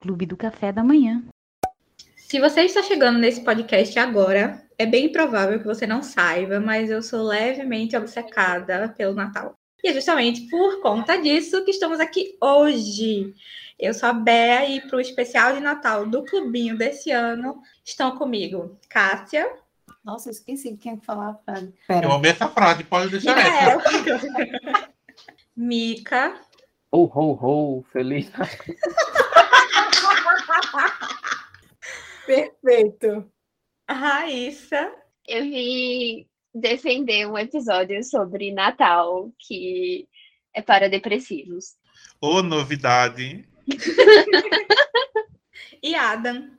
Clube do Café da Manhã. Se você está chegando nesse podcast agora, é bem provável que você não saiba, mas eu sou levemente obcecada pelo Natal. E é justamente por conta disso que estamos aqui hoje. Eu sou a Bea e para o especial de Natal do Clubinho desse ano estão comigo Cássia. Nossa, eu esqueci de quem falar a frase. Eu amei essa frase, pode deixar essa. Mica. Ho, ho, ho, feliz. Perfeito. Raíssa. Eu vim defender um episódio sobre Natal que é para depressivos. Ô, novidade. e Adam.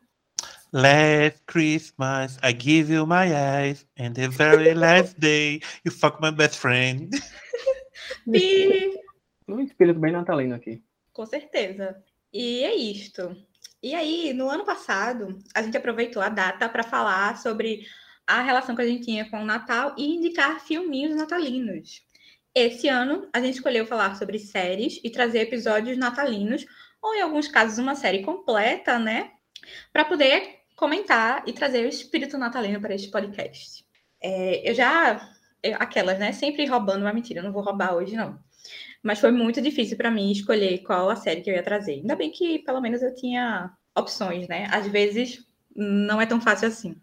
Last Christmas, I give you my eyes, and the very last day, you fuck my best friend. Bi. Um espírito bem natalino aqui. Com certeza. E é isto. E aí, no ano passado, a gente aproveitou a data para falar sobre a relação que a gente tinha com o Natal e indicar filminhos natalinos. Esse ano, a gente escolheu falar sobre séries e trazer episódios natalinos, ou em alguns casos, uma série completa, né? Para poder comentar e trazer o espírito natalino para este podcast. É, eu já. Aquelas, né? Sempre roubando uma mentira, eu não vou roubar hoje, não. Mas foi muito difícil para mim escolher qual a série que eu ia trazer. Ainda bem que pelo menos eu tinha opções, né? Às vezes não é tão fácil assim.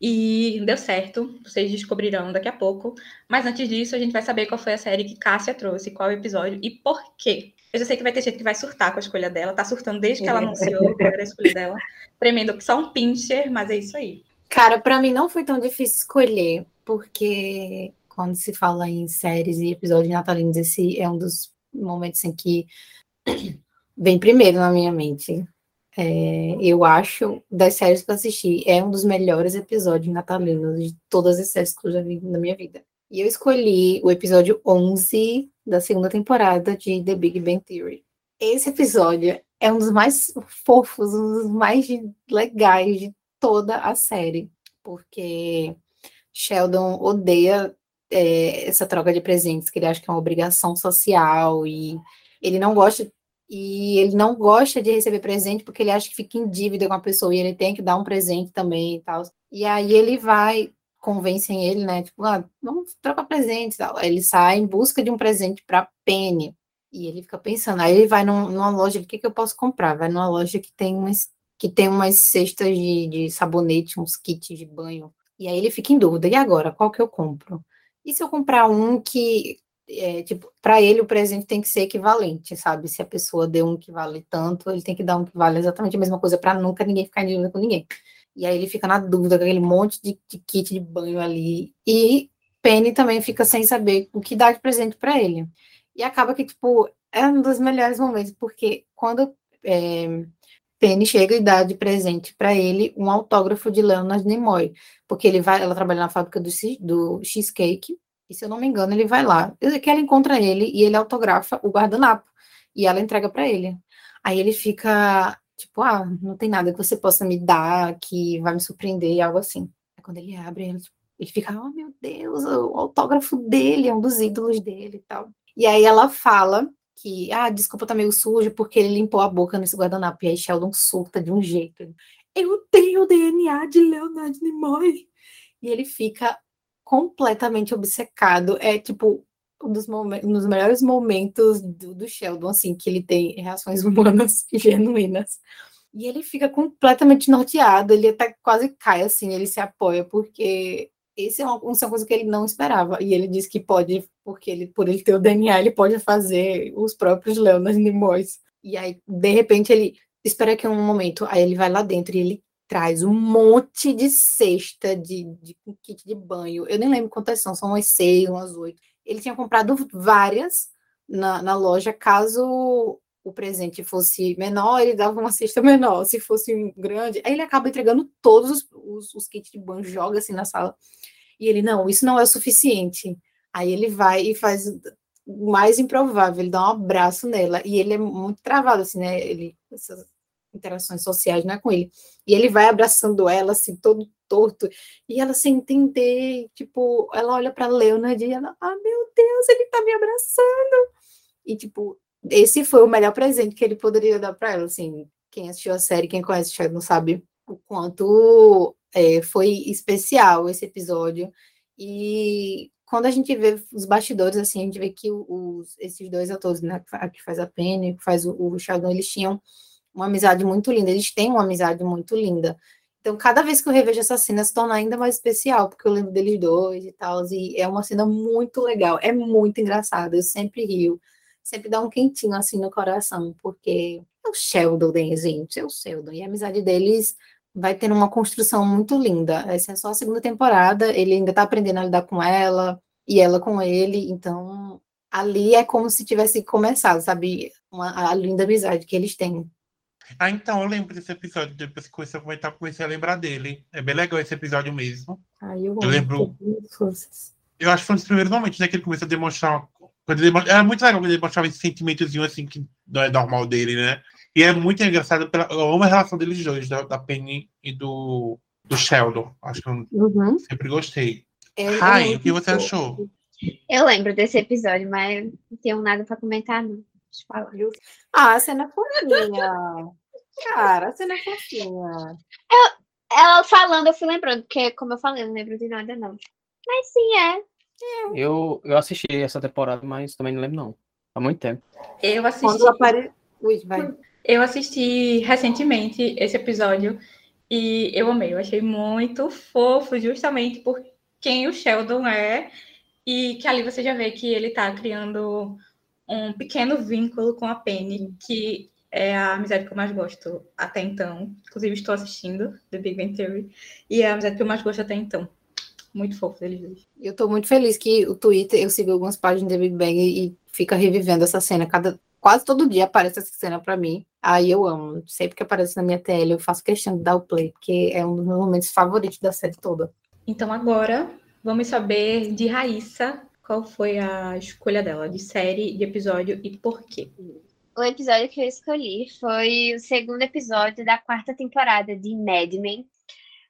E deu certo, vocês descobrirão daqui a pouco. Mas antes disso, a gente vai saber qual foi a série que Cássia trouxe, qual episódio e por quê. Eu já sei que vai ter gente que vai surtar com a escolha dela, tá surtando desde que ela anunciou qual era a escolha dela, tremendo só um pincher, mas é isso aí. Cara, para mim não foi tão difícil escolher, porque quando se fala em séries e episódios natalinos, esse é um dos momentos em que vem primeiro na minha mente. É, eu acho, das séries que eu assisti, é um dos melhores episódios natalinos de todas as séries que eu já vi na minha vida. E eu escolhi o episódio 11 da segunda temporada de The Big Bang Theory. Esse episódio é um dos mais fofos, um dos mais legais de toda a série, porque Sheldon odeia é, essa troca de presentes, que ele acha que é uma obrigação social e ele não gosta e ele não gosta de receber presente porque ele acha que fica em dívida com a pessoa e ele tem que dar um presente também e tal. E aí ele vai, convencem ele, né? Tipo, ah, vamos trocar presentes e tal. Ele sai em busca de um presente para Penny. E ele fica pensando, aí ele vai num, numa loja, o que, que eu posso comprar? Vai numa loja que tem umas, que tem umas cestas de, de sabonete, uns kits de banho. E aí ele fica em dúvida, e agora, qual que eu compro? E se eu comprar um que, é, tipo, para ele o presente tem que ser equivalente, sabe? Se a pessoa deu um que vale tanto, ele tem que dar um que vale exatamente a mesma coisa para nunca ninguém ficar em dúvida com ninguém. E aí ele fica na dúvida com aquele monte de, de kit de banho ali. E Penny também fica sem saber o que dar de presente para ele. E acaba que, tipo, é um dos melhores momentos, porque quando é, Penny chega e dá de presente para ele um autógrafo de Leonard Nimoy, porque ele vai, ela trabalha na fábrica do, do cheesecake, e se eu não me engano, ele vai lá. Que ela encontra ele e ele autografa o guardanapo, e ela entrega para ele. Aí ele fica tipo, ah, não tem nada que você possa me dar que vai me surpreender, algo assim. Aí quando ele abre, ele, ele fica, oh meu Deus, o autógrafo dele é um dos ídolos dele e tal. E aí ela fala que, ah, desculpa, tá meio sujo, porque ele limpou a boca nesse guardanapo. E aí Sheldon surta de um jeito. Eu tenho o DNA de Leonard Nimoy. E ele fica completamente obcecado. É tipo um dos, um dos melhores momentos do, do Sheldon, assim, que ele tem reações humanas genuínas. E ele fica completamente norteado, ele até quase cai, assim, ele se apoia, porque esse é uma, uma coisa que ele não esperava. E ele diz que pode, porque ele, por ele ter o DNA, ele pode fazer os próprios Leonas Nimoys. E aí, de repente, ele espera que um momento, aí ele vai lá dentro e ele traz um monte de cesta de, de kit de banho. Eu nem lembro quantas são, são umas seis, umas oito. Ele tinha comprado várias na, na loja, caso o presente fosse menor, ele dava uma cesta menor. Se fosse um grande, aí ele acaba entregando todos os, os, os kits de banho, joga assim na sala. E ele, não, isso não é o suficiente. Aí ele vai e faz o mais improvável, ele dá um abraço nela. E ele é muito travado, assim, né? Ele, essas interações sociais, não é com ele. E ele vai abraçando ela, assim, todo torto. E ela sem entender, tipo, ela olha para Leonard e ela, ah, meu Deus, ele tá me abraçando. E, tipo, esse foi o melhor presente que ele poderia dar para ela, assim. Quem assistiu a série, quem conhece Sheldon sabe o quanto é, foi especial esse episódio. E quando a gente vê os bastidores, assim, a gente vê que os, esses dois atores, né, que faz a Penny, que faz o, o Sheldon, eles tinham uma amizade muito linda, eles têm uma amizade muito linda. Então, cada vez que eu revejo essa cena, se torna ainda mais especial, porque eu lembro deles dois e tal, e é uma cena muito legal, é muito engraçada, eu sempre rio, sempre dá um quentinho assim no coração, porque é o Sheldon, né, gente, é o Sheldon, e a amizade deles vai tendo uma construção muito linda. Essa é só a segunda temporada, ele ainda tá aprendendo a lidar com ela, e ela com ele, então ali é como se tivesse começado, sabe? Uma, a linda amizade que eles têm. Ah, então, eu lembro desse episódio. Depois que comecei a comentar, comecei a lembrar dele. É bem legal esse episódio mesmo. Ah, eu, eu lembro. Eu acho que foi um dos primeiros momentos né, que ele começou a demonstrar. Quando ele, era muito legal quando ele demonstrava esse sentimentozinho assim que não é normal dele, né? E é muito engraçado. Pela, eu amo a relação deles dois, da, da Penny e do, do Sheldon. Acho que eu uhum. sempre gostei. É, Ai, o que você achou? Eu lembro desse episódio, mas não tenho nada para comentar, não. Deixa eu falar. Ah, a cena fofinha. Cara, a cena fofinha. Eu, ela falando, eu fui lembrando, porque, como eu falei, eu não lembro de nada, não. Mas sim, é. Eu, eu assisti essa temporada, mas também não lembro, não. Há muito tempo. Eu assisti. Apare... Ui, vai. Eu assisti recentemente esse episódio e eu amei. Eu achei muito fofo, justamente por quem o Sheldon é. E que ali você já vê que ele está criando um pequeno vínculo com a Penny, que é a amizade que eu mais gosto até então. Inclusive, estou assistindo The Big Bang Theory. E é a amizade que eu mais gosto até então. Muito fofo deles dois. Eu estou muito feliz que o Twitter, eu sigo algumas páginas de Big Bang e fica revivendo essa cena. Cada, quase todo dia aparece essa cena para mim. Aí eu amo. Sempre que aparece na minha tela, eu faço questão de dar o play, porque é um dos meus momentos favoritos da série toda. Então agora vamos saber de Raíssa qual foi a escolha dela de série, de episódio e por quê. O episódio que eu escolhi foi o segundo episódio da quarta temporada de Mad Men.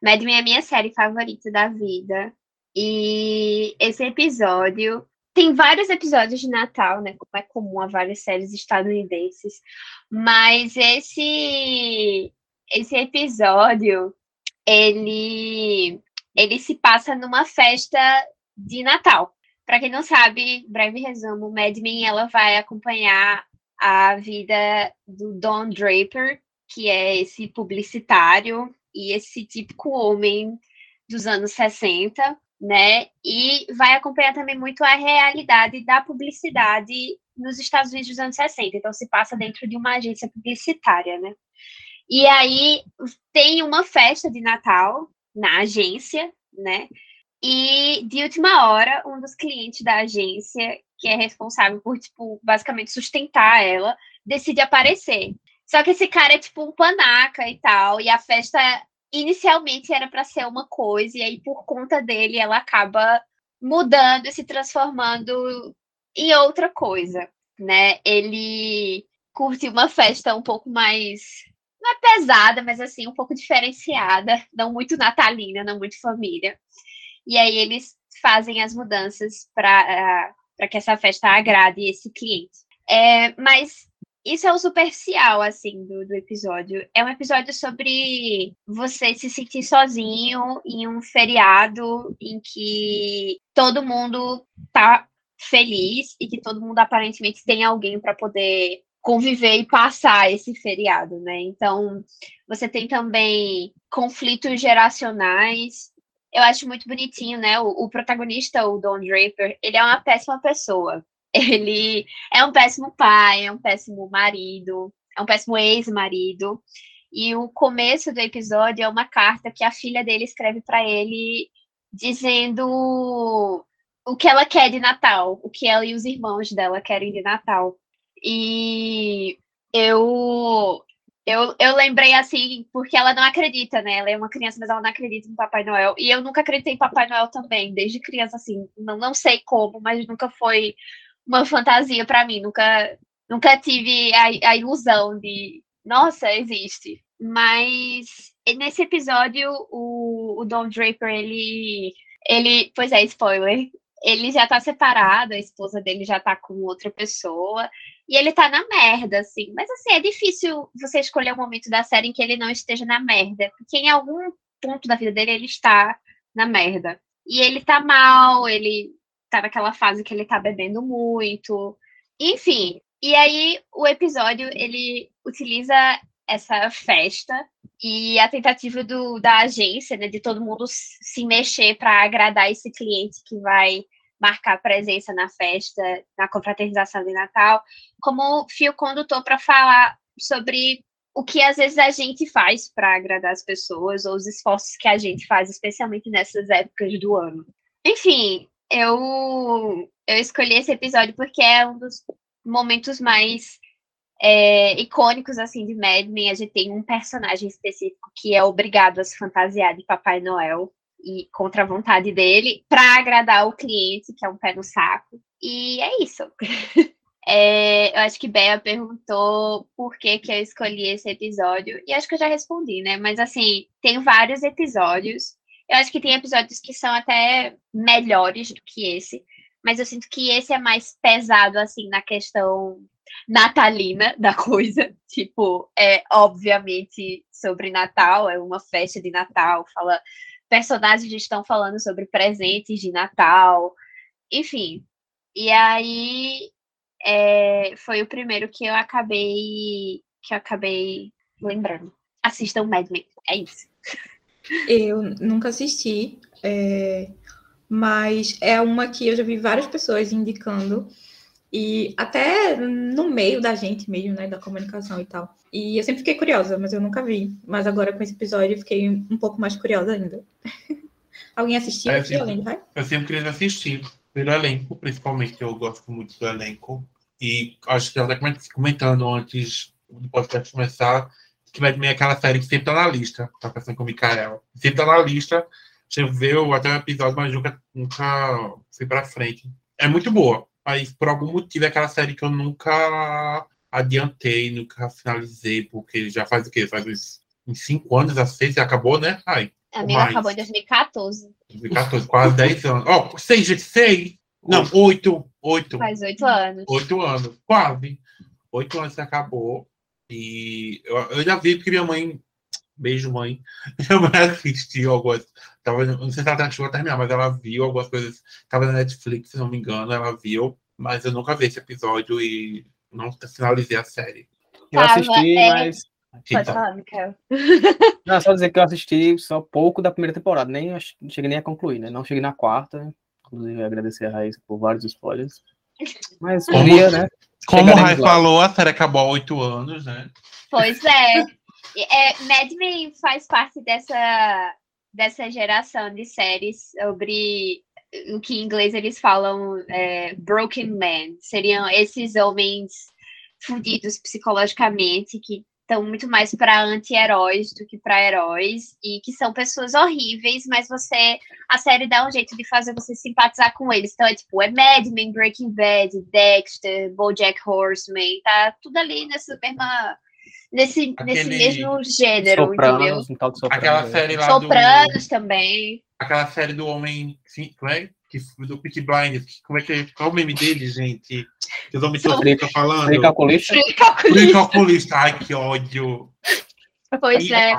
Mad Men é a minha série favorita da vida. E esse episódio tem vários episódios de Natal, né? Como é comum a várias séries estadunidenses. Mas esse esse episódio ele ele se passa numa festa de Natal. Para quem não sabe, breve resumo, Mad Men ela vai acompanhar a vida do Don Draper, que é esse publicitário e esse típico homem dos anos 60, né? E vai acompanhar também muito a realidade da publicidade nos Estados Unidos dos anos 60. Então se passa dentro de uma agência publicitária, né? E aí tem uma festa de Natal na agência, né? E de última hora, um dos clientes da agência, que é responsável por, tipo, basicamente sustentar ela, decide aparecer. Só que esse cara é tipo um panaca e tal, e a festa inicialmente era para ser uma coisa, e aí por conta dele ela acaba mudando e se transformando em outra coisa, né? Ele curte uma festa um pouco mais não é pesada, mas assim, um pouco diferenciada, não muito natalina, não muito família. E aí eles fazem as mudanças para uh, que essa festa agrade esse cliente. É, mas isso é o superficial, assim, do, do episódio. É um episódio sobre você se sentir sozinho em um feriado em que todo mundo tá feliz e que todo mundo aparentemente tem alguém para poder conviver e passar esse feriado, né? Então, você tem também conflitos geracionais. Eu acho muito bonitinho, né? O, o, protagonista, o Don Draper, ele é uma péssima pessoa. Ele é um péssimo pai, é um péssimo marido, é um péssimo ex-marido. E o começo do episódio é uma carta que a filha dele escreve para ele dizendo o que ela quer de Natal, o que ela e os irmãos dela querem de Natal. E eu, eu, eu lembrei assim, porque ela não acredita, né? Ela é uma criança, mas ela não acredita em Papai Noel. E eu nunca acreditei em Papai Noel também, desde criança, assim. Não, não sei como, mas nunca foi uma fantasia para mim. Nunca, nunca tive a, a ilusão de, nossa, existe. Mas nesse episódio, o, o Don Draper, ele. Ele. Pois é, spoiler. Ele já tá separado, a esposa dele já tá com outra pessoa. E ele tá na merda, assim. Mas assim, é difícil você escolher um momento da série em que ele não esteja na merda. Porque em algum ponto da vida dele ele está na merda. E ele tá mal, ele tá naquela fase que ele tá bebendo muito. Enfim. E aí o episódio ele utiliza essa festa e a tentativa do, da agência, né, de todo mundo se mexer para agradar esse cliente que vai marcar presença na festa, na confraternização de Natal, como fio condutor para falar sobre o que às vezes a gente faz para agradar as pessoas, ou os esforços que a gente faz, especialmente nessas épocas do ano. Enfim, eu, eu escolhi esse episódio porque é um dos momentos mais é, icônicos assim de Mad Men. A gente tem um personagem específico que é obrigado a se fantasiar de Papai Noel e contra a vontade dele para agradar o cliente, que é um pé no saco. E é isso. É, eu acho que Bea perguntou por que, que eu escolhi esse episódio, e acho que eu já respondi, né? Mas assim, tem vários episódios. Eu acho que tem episódios que são até melhores do que esse, mas eu sinto que esse é mais pesado, assim, na questão natalina da coisa. Tipo, é obviamente sobre Natal, é uma festa de Natal, fala personagens estão falando sobre presentes de Natal, enfim. E aí é, foi o primeiro que eu acabei que eu acabei lembrando. Assistam Mad Men, é isso. Eu nunca assisti, é, mas é uma que eu já vi várias pessoas indicando e até no meio da gente mesmo, né, da comunicação e tal. E eu sempre fiquei curiosa, mas eu nunca vi. Mas agora com esse episódio eu fiquei um pouco mais curiosa ainda. Alguém assistiu? É, eu, sempre, vai? eu sempre queria assistir, pelo elenco, principalmente. Eu gosto muito do elenco. E acho que ela está comentando antes do podcast começar que vai é aquela série que sempre tá na lista. Tá pensando com o Mikael. Sempre tá na lista. Você viu até o episódio, mas nunca, nunca fui pra frente. É muito boa. Mas por algum motivo é aquela série que eu nunca adiantei, nunca finalizei, porque já faz o quê? Faz uns, uns cinco anos a seis e acabou, né? Ai, a minha acabou em 2014. 2014, quase 10 anos. Ó, oh, seis, seis. Não, oito. Oito. Faz oito anos. Oito anos, quase. Oito anos acabou. E eu, eu já vi porque minha mãe. Beijo, mãe. Minha mãe assistiu algumas. Tava, não sei se ela chegou a terminar, mas ela viu algumas coisas. Tava na Netflix, se não me engano, ela viu. Mas eu nunca vi esse episódio e não finalizei a série. Eu assisti, é... mas. Pode então. falar. Não, só dizer que eu assisti só pouco da primeira temporada, nem não cheguei nem a concluir, né? Não cheguei na quarta. Inclusive, agradecer a Raíssa por vários spoilers. Mas como, dia, né? Como o Rai falou, a série acabou há oito anos, né? Pois é. é. Mad Men faz parte dessa, dessa geração de séries sobre o que em inglês eles falam é, broken men. Seriam esses homens fudidos psicologicamente que estão muito mais para anti-heróis do que para heróis e que são pessoas horríveis, mas você a série dá um jeito de fazer você simpatizar com eles. Então é tipo, é Mad Men, Breaking Bad, Dexter, BoJack Horseman, tá tudo ali nessa mesma nesse, Aquele... nesse mesmo gênero, Sopranos, entendeu? Um tal de Sopranos, Aquela série lá Sopranos do... também. Aquela série do homem, sim, como é? Que, do Peaky Blinders, como é que é? Qual é o meme dele, gente? Que os homens estão falando? Free calculista. Free calculista. Ai, que ódio. Pois e... é.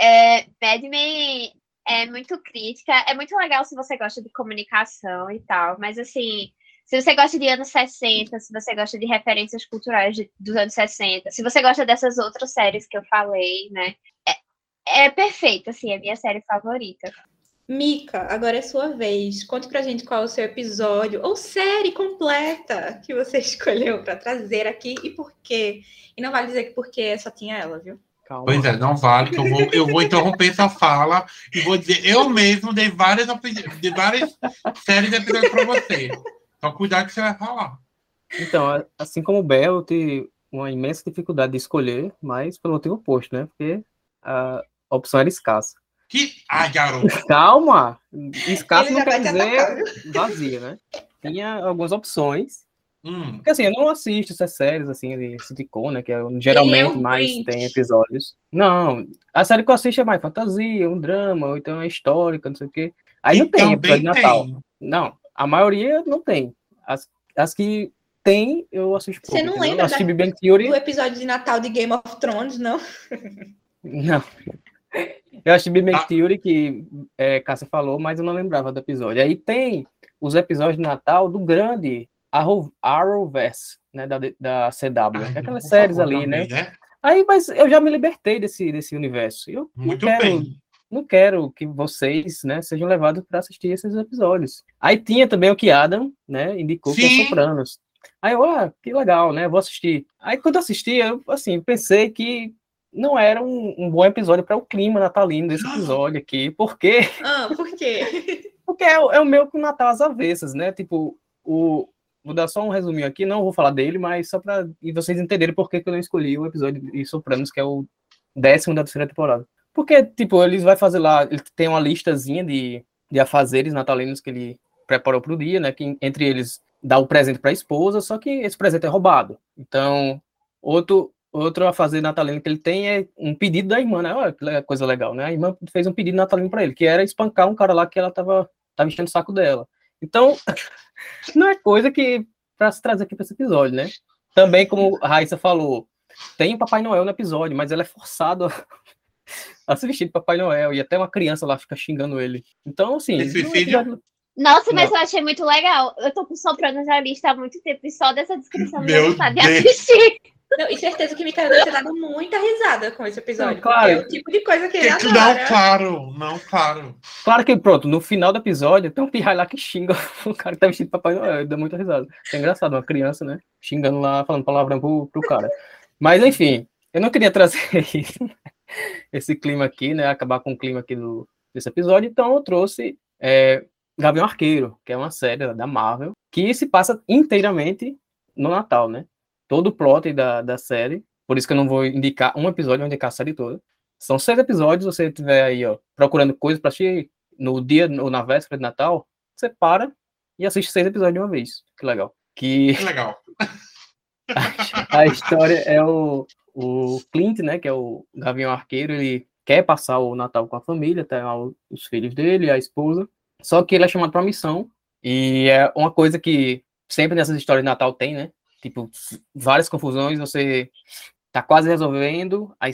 é. Mad Men é muito crítica. É muito legal se você gosta de comunicação e tal, mas assim, se você gosta de anos 60, se você gosta de referências culturais de, dos anos 60, se você gosta dessas outras séries que eu falei, né? É, é perfeito, assim, é a minha série favorita. Mica, agora é sua vez. Conte pra gente qual é o seu episódio ou série completa que você escolheu para trazer aqui e por quê. E não vale dizer que porque só tinha ela, viu? Calma. Pois é, não vale, que eu vou, eu vou interromper essa fala e vou dizer, eu mesmo dei várias, dei várias séries de episódios para você. Então, cuidado que você vai falar. Então, assim como o Bel, eu tenho uma imensa dificuldade de escolher, mas pelo motivo oposto, né? Porque a opção era escassa. Que? Ai, garoto! Calma! Escassa não quer dizer vazia, né? Tinha algumas opções. Hum. Porque assim, eu não assisto essas séries assim de sitcom, né? Que é, geralmente mais tem episódios. Não, a série que eu assisto é mais fantasia, um drama, ou então é histórica, não sei o quê. Aí não tem episódio de Natal. Não, a maioria não tem. As, as que tem, eu assisto Você não lembra da, do episódio de Natal de Game of Thrones, não? Não. Eu assisti Big Bang ah. Theory, que é, Cássia falou, mas eu não lembrava do episódio. Aí tem os episódios de Natal do grande Arrow, Arrowverse, né, da, da CW. Ai, aquelas séries ali, também, né? né? Aí, mas eu já me libertei desse, desse universo. Eu Muito quero, bem. Não quero que vocês, né, sejam levados para assistir esses episódios. Aí tinha também o que Adam, né, indicou Sim. que é Sopranos. Aí eu, ah, que legal, né, vou assistir. Aí quando eu assisti, eu, assim, pensei que não era um, um bom episódio para o clima natalino desse episódio aqui. Por quê? Ah, por quê? Porque é, é o meu com Natal às avessas, né? Tipo, o, vou dar só um resuminho aqui, não vou falar dele, mas só para vocês entenderem por que, que eu não escolhi o episódio de Sopranos, que é o décimo da terceira temporada. Porque, tipo, eles vai fazer lá, ele tem uma listazinha de, de afazeres natalinos que ele preparou para o dia, né? Que entre eles dá o presente para a esposa, só que esse presente é roubado. Então, outro outro afazer natalino que ele tem é um pedido da irmã, né? Olha que coisa legal, né? A irmã fez um pedido natalino para ele, que era espancar um cara lá que ela tava, tava enchendo o saco dela. Então, não é coisa que para se trazer aqui para esse episódio, né? Também, como a Raíssa falou, tem o Papai Noel no episódio, mas ele é forçado a, a se vestir de Papai Noel, e até uma criança lá fica xingando ele. Então, assim. Esse vídeo... Nossa, mas não. eu achei muito legal. Eu tô soprando já lista há muito tempo e só dessa descrição me dá de assistir. Não, e certeza que Mikael deve ter dado muita risada com esse episódio. Não, claro. É o tipo de coisa que ele que, adora. Não, claro, não, claro. Claro que, pronto, no final do episódio tem um pirrai lá que xinga o cara que tá vestido de Papai Noel, dá muita risada. É engraçado, uma criança, né, xingando lá, falando palavrão pro, pro cara. Mas, enfim, eu não queria trazer esse clima aqui, né, acabar com o clima aqui do, desse episódio, então eu trouxe é, Gavião Arqueiro, que é uma série da Marvel, que se passa inteiramente no Natal, né? Todo o plot da, da série. Por isso que eu não vou indicar um episódio, vou indicar a série toda. São seis episódios, você estiver aí, ó, procurando coisas para assistir no dia ou na véspera de Natal, você para e assiste seis episódios de uma vez. Que legal. Que, que legal. a, a história é o, o Clint, né, que é o Gavião Arqueiro, ele quer passar o Natal com a família, tem os filhos dele, a esposa, só que ele é chamado para missão, e é uma coisa que sempre nessas histórias de Natal tem, né, tipo, várias confusões, você tá quase resolvendo, aí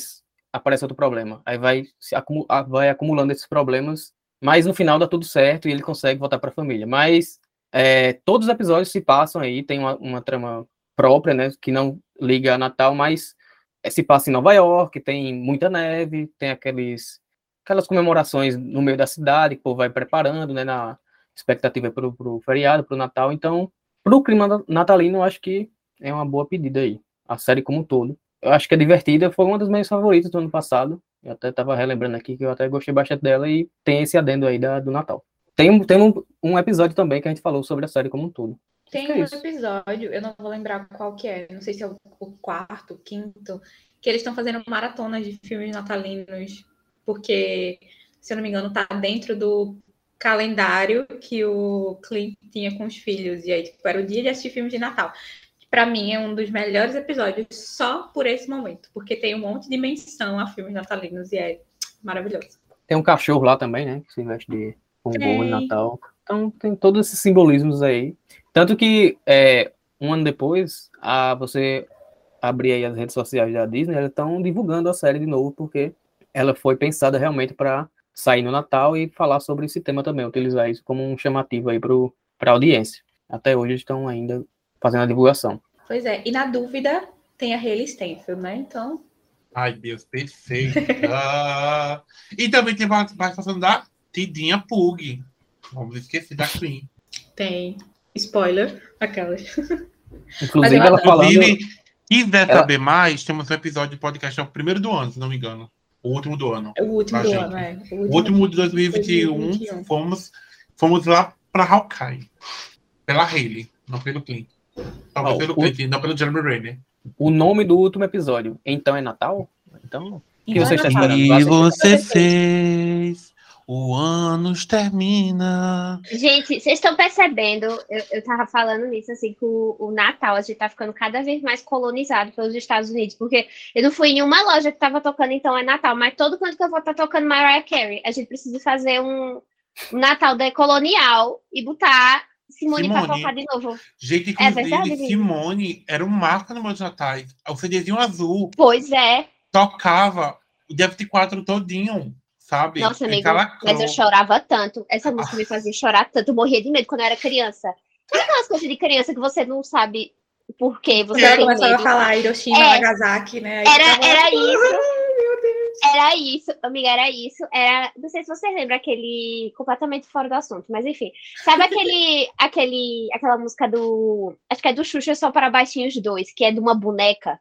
aparece outro problema. Aí vai, se acumu vai acumulando esses problemas, mas no final dá tudo certo e ele consegue voltar para a família. Mas é, todos os episódios se passam aí, tem uma, uma, trama própria, né, que não liga a Natal, mas é, se passa em Nova York, tem muita neve, tem aqueles aquelas comemorações no meio da cidade, que o povo vai preparando, né, na expectativa para o feriado, para o Natal. Então, para o clima natalino, acho que é uma boa pedida aí. A série como um todo. Eu acho que é divertida, foi uma das minhas favoritas do ano passado. Eu até tava relembrando aqui que eu até gostei bastante dela e tem esse adendo aí da, do Natal. Tem, tem um, um episódio também que a gente falou sobre a série como um todo. Tem é um episódio, eu não vou lembrar qual que é, não sei se é o quarto, o quinto, que eles estão fazendo maratonas de filmes natalinos, porque, se eu não me engano, tá dentro do calendário que o Clint tinha com os filhos. E aí, tipo, era o dia de assistir filmes de Natal para mim é um dos melhores episódios só por esse momento, porque tem um monte de menção a filmes natalinos e é maravilhoso. Tem um cachorro lá também, né? Que se veste de um bom de Natal. Então tem todos esses simbolismos aí. Tanto que é, um ano depois, a, você abrir aí as redes sociais da Disney, elas estão divulgando a série de novo, porque ela foi pensada realmente para sair no Natal e falar sobre esse tema também, utilizar isso como um chamativo aí para a audiência. Até hoje estão ainda fazendo a divulgação. Pois é, e na dúvida tem a Hayley Stenfield, né? Então. Ai, Deus, perfeito. e também tem a participação da Tidinha Pug. Vamos esquecer da Queen. Tem. Spoiler, aquelas. Inclusive, ela falando... Inclusive, quiser ela... saber mais, temos um episódio de podcast, é o primeiro do ano, se não me engano. O último do ano. É o último do gente. ano, é. O último, o último de 2021, 2021. Fomos, fomos lá para Hawkeye. Pela Hayley. Não pelo Clint. Talvez oh, pelo o... Clint, não pelo Jeremy Renner. O nome do último episódio, então é Natal? Então, o que você está esperando? E você fez, o ano termina. Gente, vocês estão percebendo, eu, eu tava falando nisso, assim, que o, o, Natal, a gente tá ficando cada vez mais colonizado pelos Estados Unidos, porque eu não fui em uma loja que tava tocando, então é Natal, mas todo canto que eu vou estar tá tocando Mariah Carey, a gente precisa fazer um, um Natal colonial e botar Simone, Simone. pra tocar de novo. Gente, é inclusive, é verdade, Simone era um marco no meus natais. O CDzinho azul. Pois é. Tocava o DFT4 todinho, sabe? Nossa, amigo, mas eu chorava tanto. Essa música me fazia chorar tanto. Eu morria de medo quando eu era criança. Sabe aquelas coisas de criança que você não sabe por quê? Você começava a falar Hiroshima, é, Nagasaki, né? Aí era, era isso. Era isso, amiga, era isso. Era, não sei se você lembra aquele completamente fora do assunto, mas enfim. Sabe aquele, aquele, aquela música do, acho que é do Xuxa só para baixinhos dois, que é de uma boneca,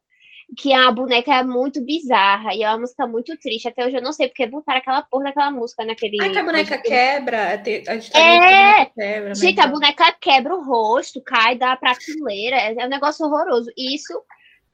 que a boneca é muito bizarra e é uma música muito triste. Até hoje eu não sei porque botaram aquela porra daquela música naquele. Ai, que a boneca quebra. A gente, tá é, quebra, gente, a boneca quebra o rosto, cai da prateleira. É um negócio horroroso. Isso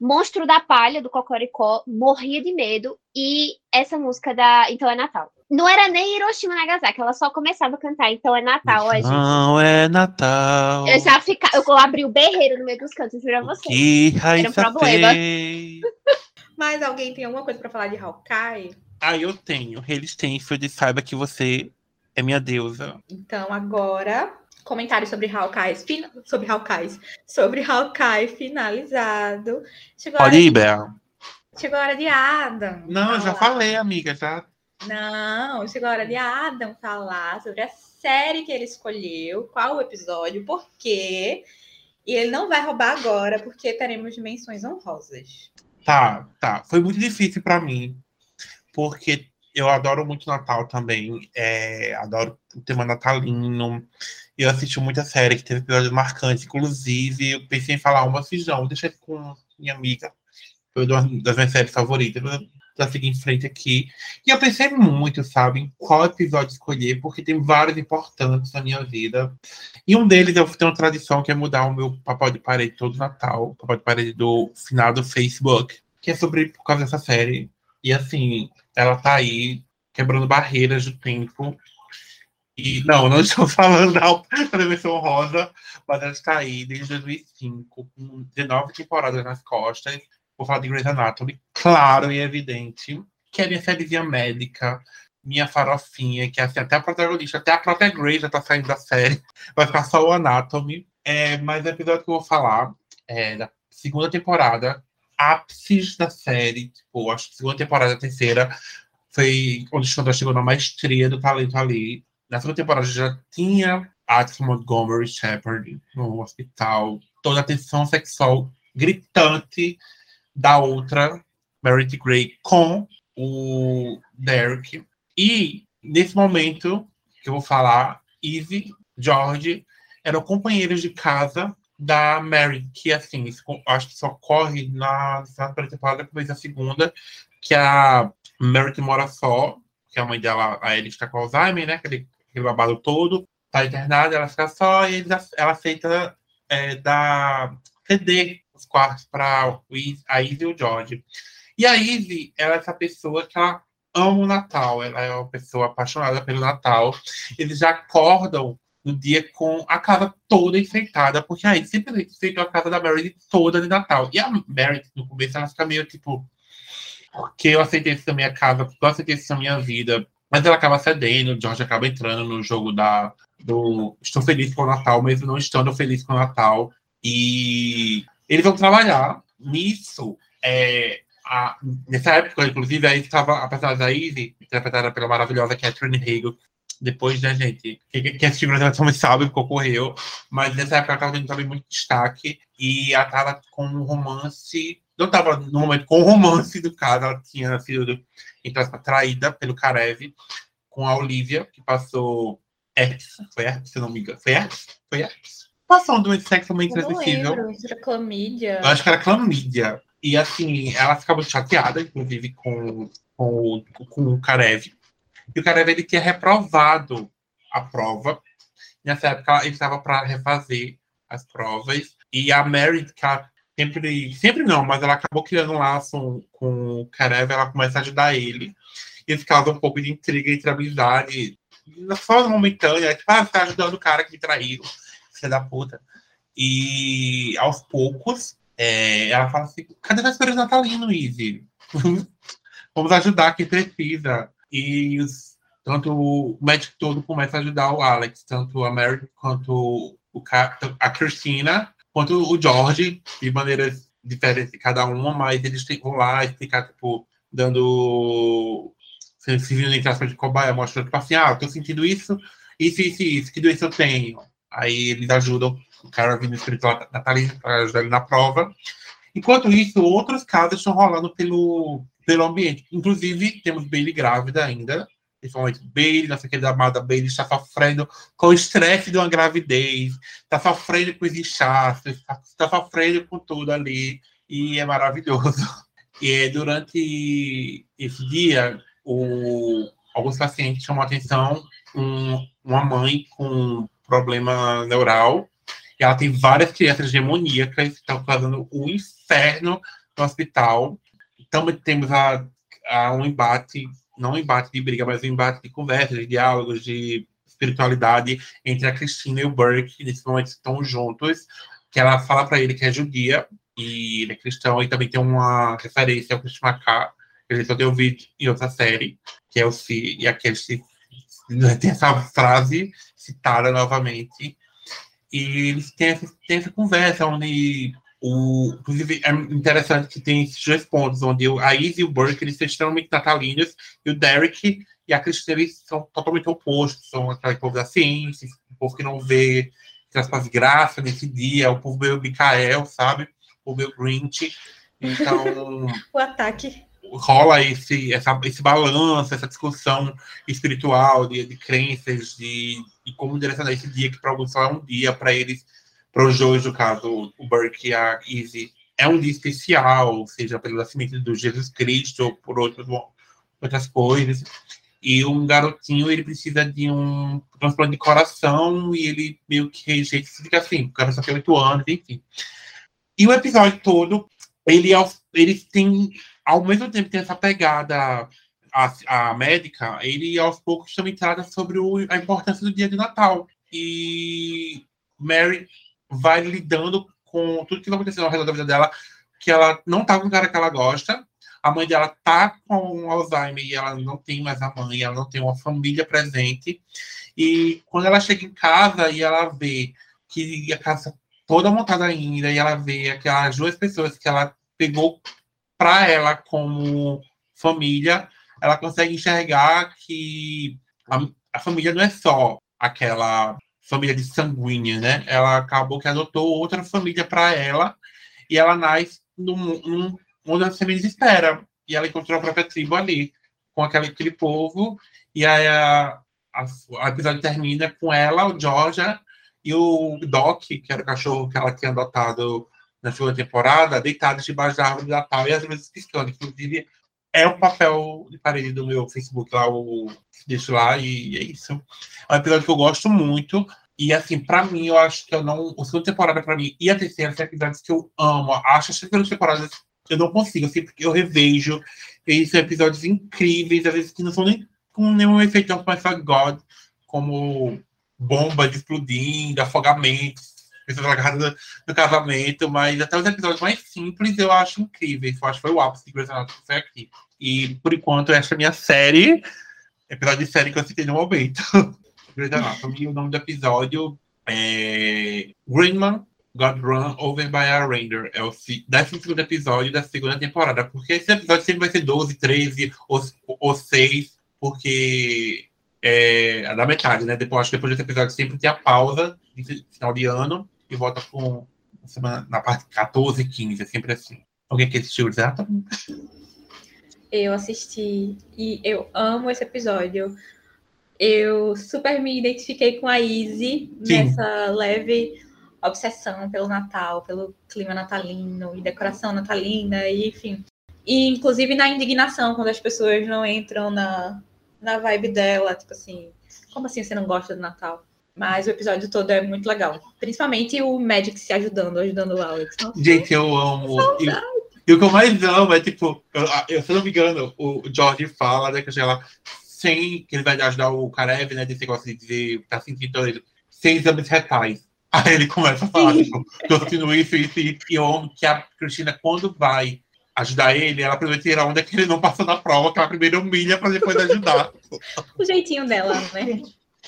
Monstro da Palha, do Cocoricó, morria de medo. E essa música da Então é Natal. Não era nem Hiroshima Nagasaki, ela só começava a cantar Então é Natal. Não é Natal. Eu já fica... eu abri o berreiro no meio dos cantos, juro a você. Que raiz Era um problema. Mas alguém tem alguma coisa para falar de Hawkeye? Ah, eu tenho. Stenfield, saiba que você é minha deusa. Então agora comentário sobre Hawkeye, sobre Hawkeye, sobre Hawkeye finalizado. Chegou Pode ir, Bel. Chegou a hora de Adam. Não, eu já falei, amiga, já. Não, chegou a hora de Adam falar sobre a série que ele escolheu, qual o episódio, por quê. E ele não vai roubar agora, porque teremos dimensões honrosas. Tá, tá. Foi muito difícil para mim, porque eu adoro muito Natal também. É, adoro o tema natalino. Eu assisti muita série que teve episódios marcantes. Inclusive, eu pensei em falar uma feijão. Deixa com minha amiga. Foi uma das minhas séries favoritas. Pra seguir em frente aqui. E eu pensei muito, sabe, em qual episódio escolher, porque tem vários importantes na minha vida. E um deles eu tenho uma tradição que é mudar o meu papel de parede todo Natal, papel de parede do final do Facebook, que é sobre por causa dessa série. E assim, ela tá aí quebrando barreiras do tempo e não, não estou falando da versão rosa, mas ela está aí desde 2005, com 19 temporadas nas costas. Vou falar de Grey's Anatomy, claro e evidente, que é minha sériezinha médica, minha farofinha, que assim, até a protagonista, até a própria Grey já tá saindo da série, vai ficar só o Anatomy. É, mas o episódio que eu vou falar é da segunda temporada, ápices da série, tipo, acho que segunda temporada, terceira, foi onde o Chandra chegou na maestria do talento ali na segunda temporada já tinha Alex Montgomery Shepard no hospital, toda a tensão sexual gritante da outra, Meredith Grey, com o Derek. E nesse momento que eu vou falar, Eve, George eram companheiros de casa da Mary, que assim, acho que só ocorre na, na primeira temporada, depois da segunda, que a Mary mora só, que a mãe dela, a Ellie está com Alzheimer, né? Aquele aquele babado todo, tá internada, ela fica só e ela aceita é, dar ceder os quartos para a Izzy e o George. E a Izzy, ela é essa pessoa que ela ama o Natal, ela é uma pessoa apaixonada pelo Natal. Eles já acordam no dia com a casa toda enfeitada, porque aí simplesmente enfeitou a casa da Mary toda de Natal. E a Mary, no começo, ela fica meio tipo, porque eu aceitei isso na minha casa, porque eu aceitei isso na minha vida. Mas ela acaba cedendo, o George acaba entrando no jogo da, do Estou Feliz com o Natal, mesmo não estando feliz com o Natal. E eles vão trabalhar nisso. É, a, nessa época, inclusive, aí estava a personagem da Izzy, interpretada pela maravilhosa Catherine Hagel, depois, né, gente, quem, quem assistiu Brasil também sabe o que ocorreu, mas nessa época ela estava tendo também muito destaque, e ela estava com um romance, não estava no momento com o romance do caso, ela tinha sido então, atraída pelo Karev com a Olivia, que passou herpes. Foi herpes, se não me engano. Foi herpes? Foi herpes. Passou um doença sexualmente transmissível. Era clamídia. Eu acho que era clamídia. E assim, ela ficava chateada, inclusive, com, com, com o Karev. E o Karev ele tinha reprovado a prova. Nessa época, ele estava para refazer as provas. E a Mary, que ela sempre, sempre não, mas ela acabou criando um laço com o Karev, ela começa a ajudar ele. E isso causa um pouco de intriga entre amizade, forma momentânea, tipo, ah, você tá ajudando o cara que me traiu, filha da puta. E aos poucos, é, ela fala assim: cadê o espírito natalino, Izzy? Vamos ajudar quem precisa. E os, tanto o médico todo começa a ajudar o Alex, tanto a Mary quanto o, a Cristina quanto o George, de maneiras diferentes cada uma, mas eles vão lá explicar, tipo, dando se vindo em aspas de cobaia, mostrando, tipo assim, ah, eu tô sentindo isso, isso, isso, isso, que doença eu tenho. Aí eles ajudam o cara vindo espiritual natalino para ajudar ele na prova. Enquanto isso, outros casos estão rolando pelo, pelo ambiente. Inclusive, temos Bailey grávida ainda. Principalmente Bailey, nossa querida amada Bailey, está sofrendo com o estresse de uma gravidez, está sofrendo com os inchaços, está, sofrendo com tudo ali. E é maravilhoso. E durante esse dia, o, alguns pacientes chamam a atenção um, uma mãe com problema neural e ela tem várias crianças demoníacas que estão causando um inferno no hospital. Também temos a, a um embate, não um embate de briga, mas um embate de conversas, de diálogos, de espiritualidade entre a Cristina e o Burke, nesse momento estão juntos, que ela fala para ele que é judia e ele é cristão, e também tem uma referência ao Christian McCall, que ele só tem ouvido em outra série, que é o Si, e aquele tem essa frase citada novamente, e eles têm essa, têm essa conversa onde o, inclusive, é interessante que tem esses dois pontos, onde a Izzy e o Burke eles são extremamente natalinos, e o Derek e a Cristina eles são totalmente opostos, são aquele povo da ciência, o povo que não vê as graça nesse dia, o povo meio Mikael, sabe? O meu Grinch. Então. o ataque rola esse, essa, esse balanço, essa discussão espiritual de, de crenças, de, de como direcionar esse dia, que para alguns só é um dia, para eles, para os dois, no caso, o Burke e a Izzy, é um dia especial, seja pelo nascimento do Jesus Cristo ou por outros, outras coisas. E um garotinho, ele precisa de um transplante de coração e ele meio que rejeita, fica assim, porque só tem oito anos, enfim. E o episódio todo, ele, é ele tem ao mesmo tempo tem essa pegada a, a médica, ele aos poucos também trata sobre o, a importância do dia de Natal. E Mary vai lidando com tudo que vai acontecendo ao redor da vida dela, que ela não tá com o cara que ela gosta, a mãe dela tá com Alzheimer e ela não tem mais a mãe, ela não tem uma família presente. E quando ela chega em casa e ela vê que a casa toda montada ainda, e ela vê aquelas duas pessoas que ela pegou para ela como família, ela consegue enxergar que a, a, família não é só aquela família de sanguínea, né? Ela acabou que adotou outra família para ela e ela nasce num, num, onde você me espera. E ela encontrou a própria tribo ali, com aquele, aquele povo. E aí a, a, a episódio termina com ela, o Georgia e o Doc, que era o cachorro que ela tinha adotado na segunda temporada, deitados debaixo da árvore de Natal e as luzes piscando. Inclusive, é o papel de parede do meu Facebook lá, o deixo lá, e é isso. É um episódio que eu gosto muito. E assim, pra mim, eu acho que eu não. A segunda temporada, pra mim, e a terceira são episódios que eu amo. Acho as primeiras temporadas eu não consigo, sempre que eu revejo. Eles são episódios incríveis, às vezes que não são nem com nenhum efeito de God, como bombas explodindo, afogamentos pessoas agarradas no casamento, mas até os episódios mais simples eu acho incríveis. Eu acho que foi o ápice de Grey's Anatomy foi aqui. E, por enquanto, essa é a minha série, episódio de série que eu citei no momento. Grey's Anatomy, o nome do episódio é Greenman Got Run Over by a Render. É o 12 episódio da segunda temporada. Porque esse episódio sempre vai ser 12, 13 ou, ou 6, porque é da metade, né? Depois, acho que depois desse episódio sempre tem a pausa de final de ano e volta com semana, na parte 14 e 15, é sempre assim. Alguém que assistiu exatamente? Eu assisti e eu amo esse episódio. Eu super me identifiquei com a Izzy Sim. nessa leve obsessão pelo Natal, pelo clima natalino e decoração natalina, e, enfim. E inclusive na indignação, quando as pessoas não entram na, na vibe dela, tipo assim, como assim você não gosta do Natal? Mas o episódio todo é muito legal. Principalmente o Magic se ajudando, ajudando o Alex. Nossa, Gente, eu amo. E, o que eu mais amo é, tipo, eu, eu, se não me engano, o George fala, né, que ela, sem, que ele vai ajudar o Karev, né, desse negócio de dizer, tá sentindo ele, sem exames retais. Aí ele começa a falar, tipo, tô sentindo isso, isso, isso. E eu amo que a Cristina, quando vai ajudar ele, ela primeiro tira onda que ele não passou na prova, que ela primeiro humilha pra depois ajudar. o jeitinho dela, né?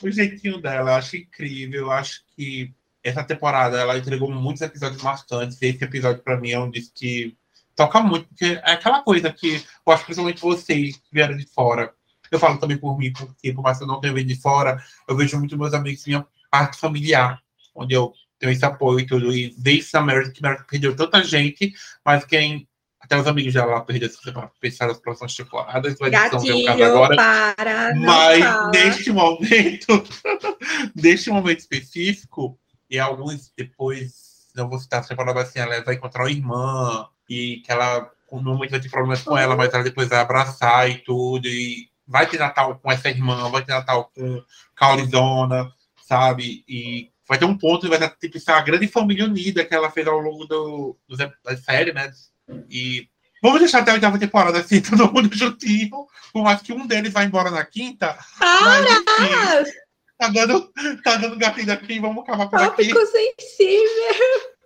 O jeitinho dela, eu acho incrível, eu acho que essa temporada ela entregou muitos episódios marcantes. Esse episódio, para mim, é um disco que toca muito, porque é aquela coisa que eu acho que principalmente vocês que vieram de fora. Eu falo também por mim, porque por mais que eu não tenha vindo de fora, eu vejo muito meus amigos minha parte familiar, onde eu tenho esse apoio e tudo. E desde a America, que America perdeu tanta gente, mas quem até os amigos dela lá perderam para pensar nas próximas temporadas. Vai Gatilho caso agora. Para, mas neste momento, neste momento específico, e alguns depois, não vou citar a temporada assim, ela vai encontrar a irmã, e que ela no momento vai ter problemas com ela, mas ela depois vai abraçar e tudo, e vai ter Natal com essa irmã, vai ter Natal com Caurizona, sabe? E vai ter um ponto, vai ter tipo, a grande família unida que ela fez ao longo do, do da série, né? E vamos deixar até a oitava temporada assim, todo mundo juntinho, por mais que um deles vá embora na quinta. Mas, enfim, tá dando, tá dando gatilho aqui, vamos acabar por aqui. Ficou sensível.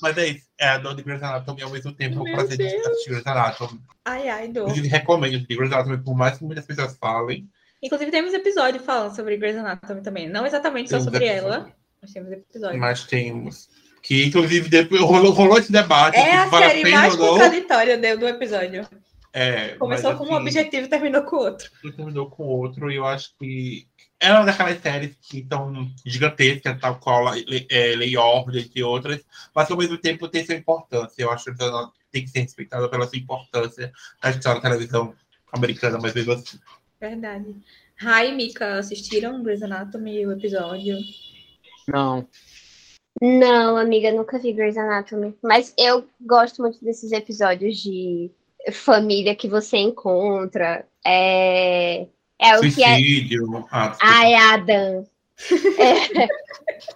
Mas é isso, é a dor de Grey's Anatomy ao mesmo tempo, o prazer de assistir Grey's Anatomy. Ai, ai, dor. Inclusive, recomendo Grey's Anatomy, por mais que muitas pessoas falem. Inclusive, temos episódio falando sobre Grey's Anatomy também. Não exatamente só sobre episódio. ela, mas temos episódio. Mas temos. Que, inclusive, depois, rolou, rolou esse debate. É a série mais contraditória do episódio. É, Começou mas, com assim, um objetivo e terminou com outro. Terminou com outro, e eu acho que é uma daquelas séries que estão gigantescas, tal qual é, Lei Ordem, entre outras, mas ao mesmo tempo tem sua importância. Eu acho que ela tem que ser respeitada pela sua importância na história da televisão americana, mas mesmo assim. Verdade. Rai e Mika assistiram Grey's Anatomy, o episódio? Não. Não, amiga, nunca vi Grey's Anatomy. Mas eu gosto muito desses episódios de família que você encontra. É, é o Suicídio. que é. Ah, Ai, Adam. É.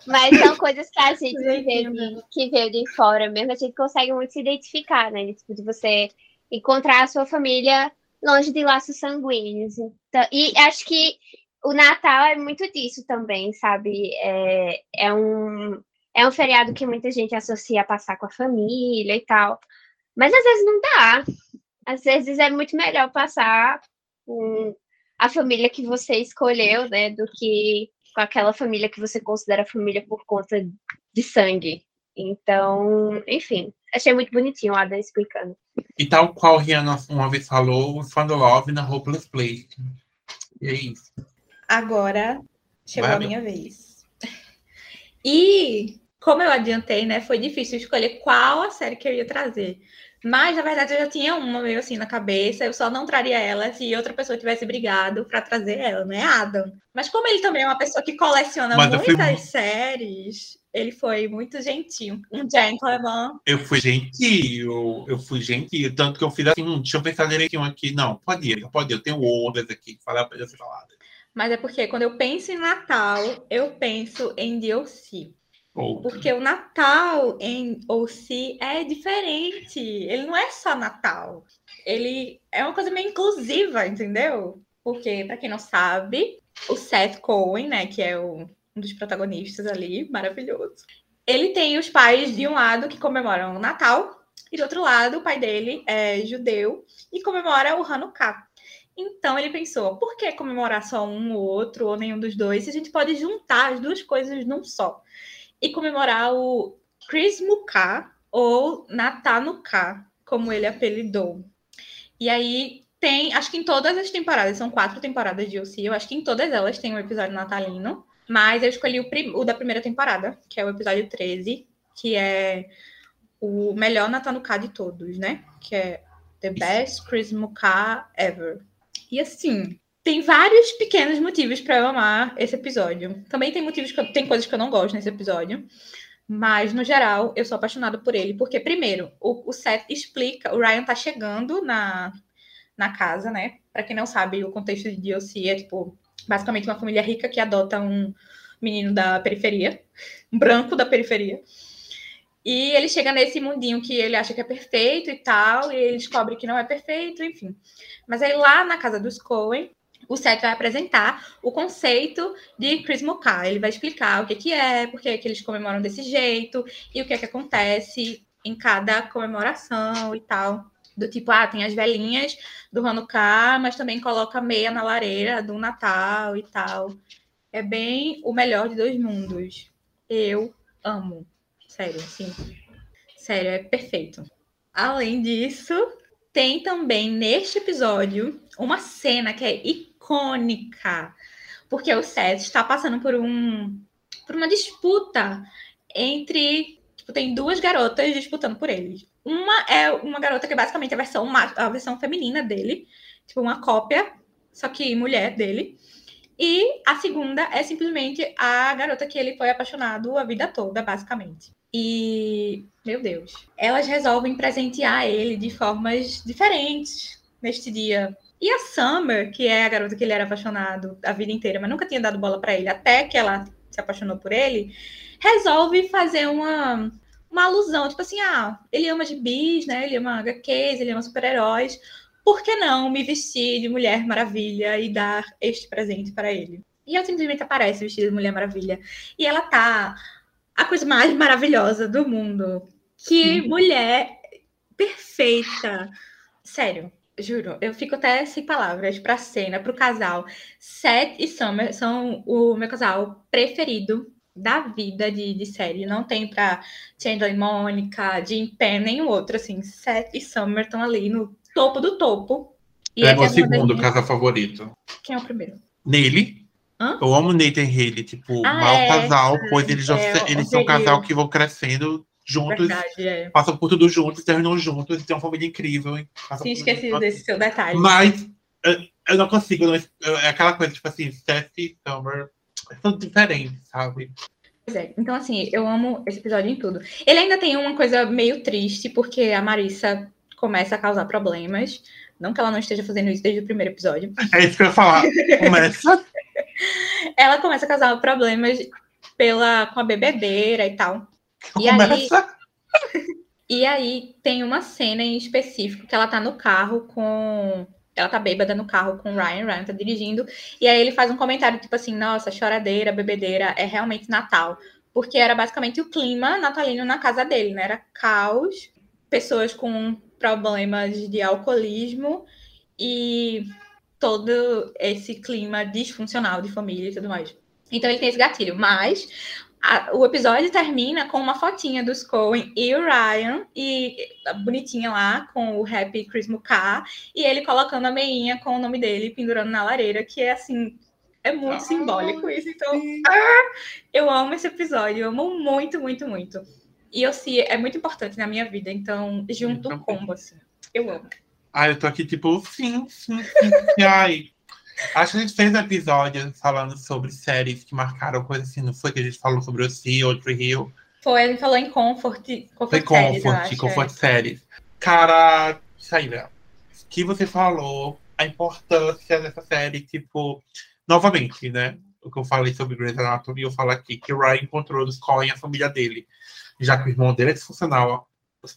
Mas são coisas que a gente vê de, que veio de fora mesmo, a gente consegue muito se identificar, né? Tipo, de você encontrar a sua família longe de laços sanguíneos. Então, e acho que o Natal é muito disso também, sabe? É, é, um, é um feriado que muita gente associa a passar com a família e tal. Mas às vezes não dá. Às vezes é muito melhor passar com a família que você escolheu, né? Do que com aquela família que você considera família por conta de sangue. Então, enfim, achei muito bonitinho a Ada explicando. E tal qual Rihanna uma vez falou, Found Love na Hopeless Place. E é isso. Agora chegou Vai, a minha meu. vez. E, como eu adiantei, né, foi difícil escolher qual a série que eu ia trazer. Mas, na verdade, eu já tinha uma meio assim na cabeça, eu só não traria ela se outra pessoa tivesse brigado para trazer ela, né? Adam. Mas como ele também é uma pessoa que coleciona Mas muitas fui... séries, ele foi muito gentil. Um gentleman. Eu fui gentil, eu fui gentil. Tanto que eu fiz assim, hum, deixa eu pensar direitinho aqui. Não, pode ir, pode ir. Eu tenho outras aqui que falar para falada. Mas é porque quando eu penso em Natal, eu penso em DLC. Oh. Porque o Natal em OC é diferente. Ele não é só Natal. Ele é uma coisa meio inclusiva, entendeu? Porque, para quem não sabe, o Seth Cohen, né, que é o, um dos protagonistas ali, maravilhoso. Ele tem os pais de um lado que comemoram o Natal, e do outro lado, o pai dele é judeu e comemora o Hanukkah. Então ele pensou, por que comemorar só um ou outro, ou nenhum dos dois, se a gente pode juntar as duas coisas num só? E comemorar o Chris Muká, ou Natanuká, como ele apelidou. E aí tem, acho que em todas as temporadas, são quatro temporadas de OC, eu acho que em todas elas tem um episódio natalino, mas eu escolhi o, o da primeira temporada, que é o episódio 13, que é o melhor Natanuká de todos, né? Que é The Best Chris Muká Ever. E assim, tem vários pequenos motivos para eu amar esse episódio. Também tem motivos que eu, tem coisas que eu não gosto nesse episódio. Mas, no geral, eu sou apaixonada por ele. Porque, primeiro, o, o Seth explica. O Ryan tá chegando na, na casa, né? Para quem não sabe, o contexto de DLC é, tipo, basicamente uma família rica que adota um menino da periferia, um branco da periferia. E ele chega nesse mundinho que ele acha que é perfeito e tal, e ele descobre que não é perfeito, enfim. Mas aí lá na casa dos Coen, o Seth vai apresentar o conceito de Chris Mokai. Ele vai explicar o que, que é, por que, que eles comemoram desse jeito e o que é que acontece em cada comemoração e tal. Do tipo, ah, tem as velhinhas do Hanukkah, mas também coloca meia na lareira do Natal e tal. É bem o melhor de dois mundos. Eu amo. Sério, assim. Sério, é perfeito. Além disso, tem também neste episódio uma cena que é icônica, porque o Seth está passando por um por uma disputa entre tipo, tem duas garotas disputando por ele. Uma é uma garota que é basicamente a versão a versão feminina dele, tipo uma cópia, só que mulher dele. E a segunda é simplesmente a garota que ele foi apaixonado a vida toda, basicamente. E, meu Deus, elas resolvem presentear ele de formas diferentes neste dia. E a Summer, que é a garota que ele era apaixonado a vida inteira, mas nunca tinha dado bola para ele, até que ela se apaixonou por ele, resolve fazer uma, uma alusão, tipo assim, ah, ele ama gibis, né? Ele ama HQs, ele ama super-heróis. Por que não me vestir de Mulher Maravilha e dar este presente para ele? E ela simplesmente aparece vestida de Mulher Maravilha. E ela tá a coisa mais maravilhosa do mundo. Que mulher perfeita. Sério, juro, eu fico até sem palavras para a cena, para o casal. Seth e Summer são o meu casal preferido da vida de, de série. Não tem para Chandler e Mônica, Jim Penn, nenhum outro. Assim, Seth e Summer estão ali no topo do topo. E é o segundo casal favorito. Quem é o primeiro? Nele. Hã? Eu amo Nathan e Haley, tipo, ah, mau é, casal, pois eles, já, é, eles são um casal que vão crescendo juntos, Verdade, é. passam por tudo juntos, terminam juntos, e tem uma família incrível. Sim, esqueci desse seu detalhe. Mas eu, eu não consigo, não, é aquela coisa, tipo assim, Steph e Summer são diferentes, sabe? Pois é, então assim, eu amo esse episódio em tudo. Ele ainda tem uma coisa meio triste, porque a Marissa começa a causar problemas. Não que ela não esteja fazendo isso desde o primeiro episódio. É isso que eu ia falar. Começa. Ela começa a causar problemas pela, com a bebedeira e tal. E começa. aí, e aí tem uma cena em específico que ela tá no carro com. Ela tá bêbada no carro com o Ryan, Ryan tá dirigindo, e aí ele faz um comentário tipo assim: nossa, choradeira, bebedeira, é realmente Natal. Porque era basicamente o clima natalino na casa dele, né? Era caos, pessoas com problemas de alcoolismo e todo esse clima disfuncional de família e tudo mais. Então ele tem esse gatilho, mas a, o episódio termina com uma fotinha dos Coen e o Ryan, e bonitinha lá, com o Happy Christmas Car, e ele colocando a meinha com o nome dele pendurando na lareira, que é assim, é muito ah, simbólico isso. Então, ah, eu amo esse episódio, eu amo muito, muito, muito. E eu sim, é muito importante na minha vida. Então, junto então, combo, assim. Eu amo. Ah, eu tô aqui, tipo, sim, sim, sim. ai. Acho que a gente fez um episódio falando sobre séries que marcaram coisa assim, não foi que a gente falou sobre o Sea ou Tree Hill? Foi, a gente falou em Comfort, comfort foi Comfort, séries, Comfort é. séries. Cara, isso aí? Que você falou, a importância dessa série, tipo, novamente, né? O que eu falei sobre Grey's Anatomy, eu falo aqui que o Ryan encontrou nos Coen a família dele já que o irmão dele é disfuncional,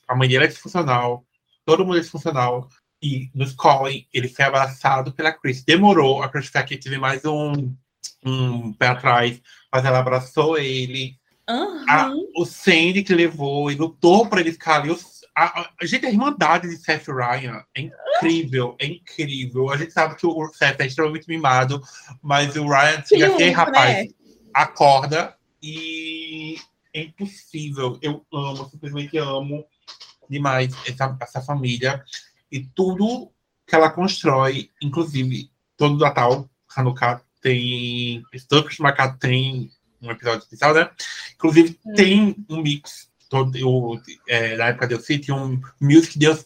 a mãe dele é disfuncional, todo mundo é disfuncional. E no Colin, ele foi abraçado pela Chris. Demorou, a Chris aqui teve mais um, um pé atrás, mas ela abraçou ele. Uhum. A, o Sandy que levou e lutou para ele ficar ali. A, a, a, gente, a irmandade de Seth Ryan é incrível, é incrível. A gente sabe que o Seth é extremamente mimado, mas o Ryan chega aqui, rapaz, né? acorda e é impossível. Eu amo, simplesmente amo demais essa, essa família e tudo que ela constrói, inclusive todo Natal, Hanukkah tem, todo Christmas tem um episódio especial, né? Inclusive hum. tem um mix todo, eu, é, na época de DLC tinha um Music DLC,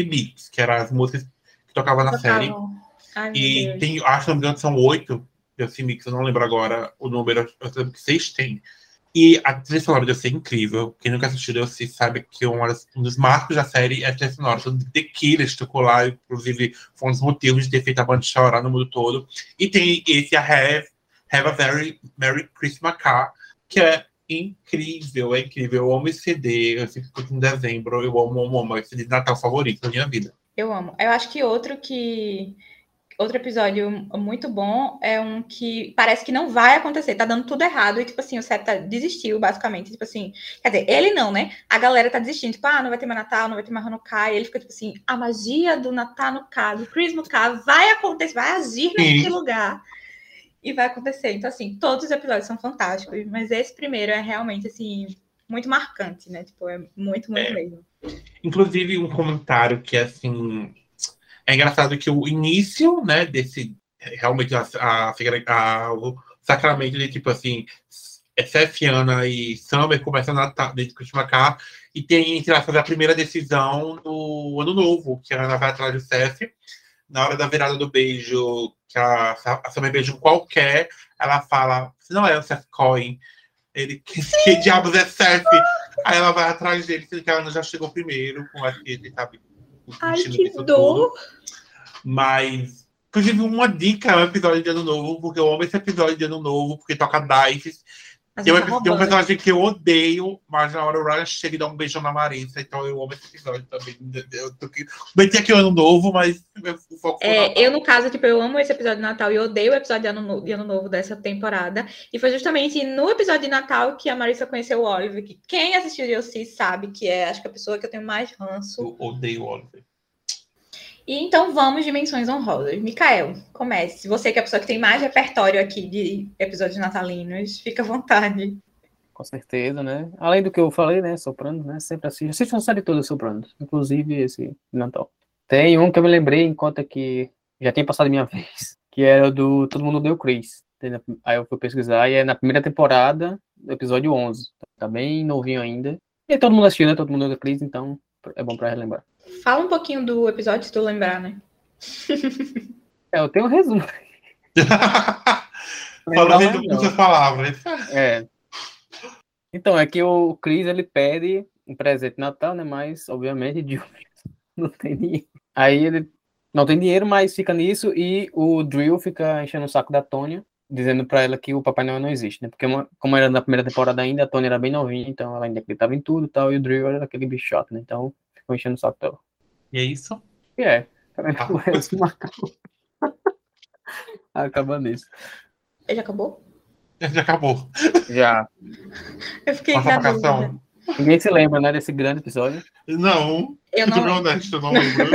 é, Mix, que eram as músicas que tocavam na série. Ai, e tem, acho que não me engano, são oito DLC Mix, eu não lembro agora o número, eu lembro que seis tem. E a trilha sonora de ser incrível. Quem nunca assistiu Deus sabe que das, um dos marcos da série é a trilha sonora. Todo The Killers lá, inclusive foi um dos motivos de ter feito a banda chorar no mundo todo. E tem esse a Have, Have a Very Merry Christmas Car, que é incrível, é incrível. Eu amo esse CD, eu sempre em dezembro, eu amo, amo, amo. Esse CD de Natal favorito da minha vida. Eu amo. Eu acho que outro que outro episódio muito bom é um que parece que não vai acontecer, tá dando tudo errado, e tipo assim, o Seth tá, desistiu, basicamente, tipo assim, quer dizer, ele não, né? A galera tá desistindo, tipo, ah, não vai ter mais Natal, não vai ter mais Hanukkah, e ele fica tipo assim, a magia do Natal no caso, o Christmas caso, vai acontecer, vai agir naquele lugar. e vai acontecer. Então, assim, todos os episódios são fantásticos, mas esse primeiro é realmente, assim, muito marcante, né? Tipo, é muito, muito é. mesmo. Inclusive, um comentário que, assim, é engraçado que o início, né, desse, realmente, a, a, a o sacramento de, tipo, assim, Sefiana e Summer começam a dentro de Macá e tem, entre aspas, a primeira decisão no Ano Novo, que ela vai atrás do Seth. Na hora da virada do beijo, que a, a Summer beija qualquer, ela fala, se não é o Seth Cohen, ele, que, que diabos é Seth? Aí ela vai atrás dele, sendo que ela já chegou primeiro, com aquele, sabe? Ai, que dor! Mas, inclusive, uma dica é um episódio de Ano Novo, porque eu amo esse episódio de Ano Novo, porque toca Dice tem um, tá tem um, personagem que eu odeio, mas na hora o Ryan chega e dá um beijão na Marisa, então eu amo esse episódio também. Eu tô aqui, meti aqui o ano novo, mas o foco é, Eu, no caso, tipo, eu amo esse episódio de Natal e odeio o episódio de ano, de ano Novo dessa temporada. E foi justamente no episódio de Natal que a Marisa conheceu o Oliver, que quem assistiu DLC sabe que é, acho que a pessoa que eu tenho mais ranço. Eu odeio o Oliver. E então vamos de menções honrosas. Mikael, comece. Você que é a pessoa que tem mais repertório aqui de episódios natalinos, fica à vontade. Com certeza, né? Além do que eu falei, né? Sopranos, né? Sempre assisto. Assisto uma série toda Sopranos, inclusive esse Natal. Tem um que eu me lembrei enquanto que já tinha passado minha vez, que era do Todo Mundo Deu Chris. Aí eu fui pesquisar e é na primeira temporada, episódio 11. Tá bem novinho ainda. E todo mundo assistiu, né? Todo mundo deu Chris, então é bom pra relembrar. Fala um pouquinho do episódio, se tu lembrar, né? é, eu tenho um resumo. Fala resumo com suas palavras. É. Então, é que o Chris, ele pede um presente de Natal, né? Mas, obviamente, de não tem dinheiro. Aí ele não tem dinheiro, mas fica nisso e o Drill fica enchendo o saco da Tônia, dizendo para ela que o Papai Noel não existe, né? Porque como era na primeira temporada ainda, a Tônia era bem novinha, então ela ainda acreditava em tudo e tal, e o Drill era aquele bicho chato, né? Então ficou enchendo o saco dela. E é isso? E é. Ah, Acaba nisso. Já acabou? Já acabou. Já. Eu fiquei na. Ninguém se lembra, né, desse grande episódio? Não. Eu não lembro. Honesto, não lembro.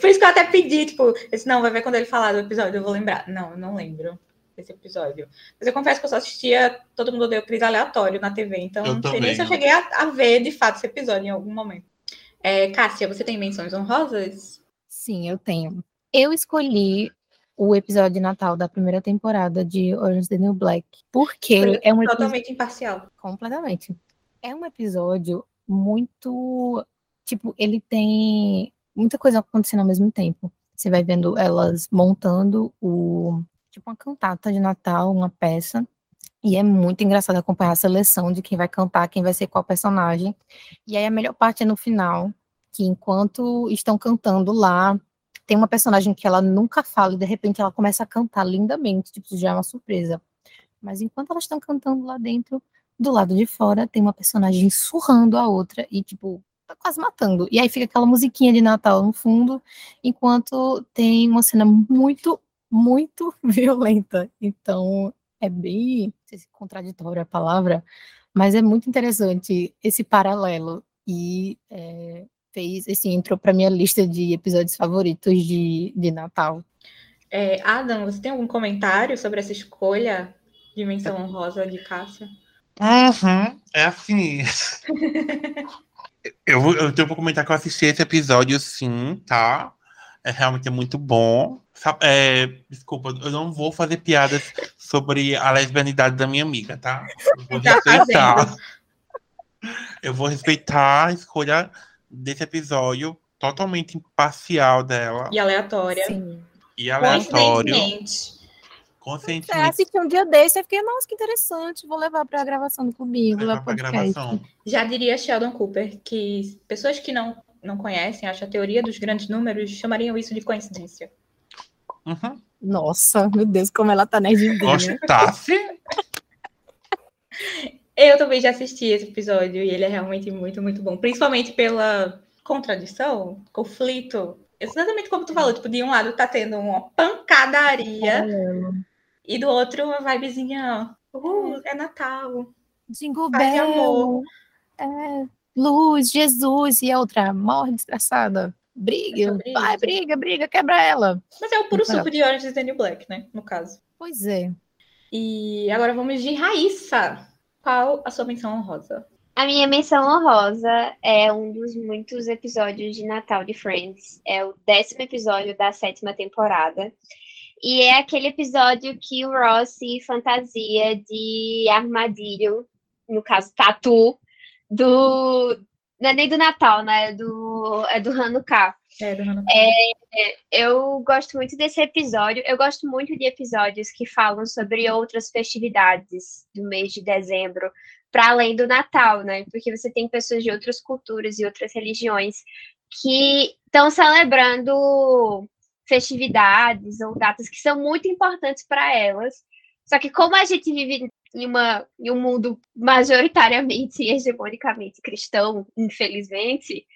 Por isso que eu até pedi, tipo, esse não, vai ver quando ele falar do episódio, eu vou lembrar. Não, eu não lembro desse episódio. Mas eu confesso que eu só assistia Todo Mundo Deu Cris aleatório na TV, então eu não sei nem se eu cheguei a, a, ver de fato esse episódio em algum momento. É, Cássia, você tem menções honrosas? Sim, eu tenho. Eu escolhi o episódio de Natal da primeira temporada de Orange is the New Black, porque é um totalmente imparcial. Completamente. É um episódio muito, tipo, ele tem muita coisa acontecendo ao mesmo tempo. Você vai vendo elas montando o tipo uma cantata de Natal, uma peça. E é muito engraçado acompanhar a seleção de quem vai cantar, quem vai ser qual personagem. E aí a melhor parte é no final, que enquanto estão cantando lá, tem uma personagem que ela nunca fala e de repente ela começa a cantar lindamente, tipo, já é uma surpresa. Mas enquanto elas estão cantando lá dentro, do lado de fora tem uma personagem surrando a outra e tipo tá quase matando. E aí fica aquela musiquinha de Natal no fundo, enquanto tem uma cena muito muito violenta. Então, é bem não se contraditória a palavra, mas é muito interessante esse paralelo. E é, fez, assim, entrou para minha lista de episódios favoritos de, de Natal. É, Adam, você tem algum comentário sobre essa escolha de menção honrosa de Cássia? Uhum, é assim. eu, eu tenho para comentar que eu assisti esse episódio, sim, tá? É realmente muito bom. É, desculpa, eu não vou fazer piadas sobre a lesbianidade da minha amiga, tá? Eu vou tá respeitar. Eu vou respeitar a escolha desse episódio totalmente imparcial dela. E aleatória. Sim. E aleatório. Conscientemente. Conscientemente. É, assisti um dia desse e fiquei, nossa, que interessante. Vou levar para a gravação do Clubinho. Vou levar para gravação. Já diria Sheldon Cooper que pessoas que não, não conhecem, acham a teoria dos grandes números, chamariam isso de coincidência. Uhum. Nossa, meu Deus, como ela tá nerdinha. Gostasse? Eu também já assisti esse episódio e ele é realmente muito, muito bom. Principalmente pela contradição, conflito. Exatamente como tu falou, tipo, de um lado tá tendo uma pancadaria e do outro uma vibezinha, uh, é Natal. Jingle Bell, é, luz, Jesus, e a outra, morre desgraçada. Briga, vai, briga, briga, quebra ela. Mas é o puro suco de Orange is the New Black, né? No caso. Pois é. E agora vamos de Raíssa. Qual a sua menção honrosa? A minha menção honrosa é um dos muitos episódios de Natal de Friends. É o décimo episódio da sétima temporada. E é aquele episódio que o Ross se fantasia de armadilho, no caso, tatu, do. Não é nem do Natal, né? É do, é do Hanukkah. É, do Hanukkah. É, eu gosto muito desse episódio. Eu gosto muito de episódios que falam sobre outras festividades do mês de dezembro, para além do Natal, né? Porque você tem pessoas de outras culturas e outras religiões que estão celebrando festividades ou datas que são muito importantes para elas. Só que como a gente vive em, uma, em um mundo majoritariamente e hegemonicamente cristão, infelizmente,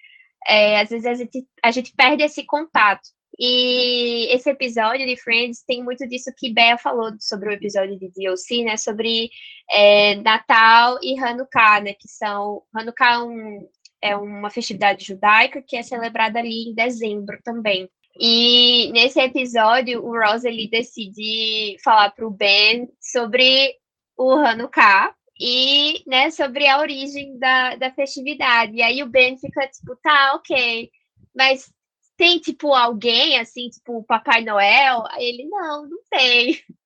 é, às vezes a gente, a gente perde esse contato. E esse episódio de Friends tem muito disso que Bea falou sobre o episódio de DLC, né? Sobre é, Natal e Hanukkah, né? Que são... Hanukkah é, um, é uma festividade judaica que é celebrada ali em dezembro também. E nesse episódio, o Ross ele decide falar para o Ben sobre o Hanukkah e né, sobre a origem da, da festividade. E aí o Ben fica tipo, tá, ok, mas tem tipo alguém assim, tipo Papai Noel? Aí ele, não, não tem.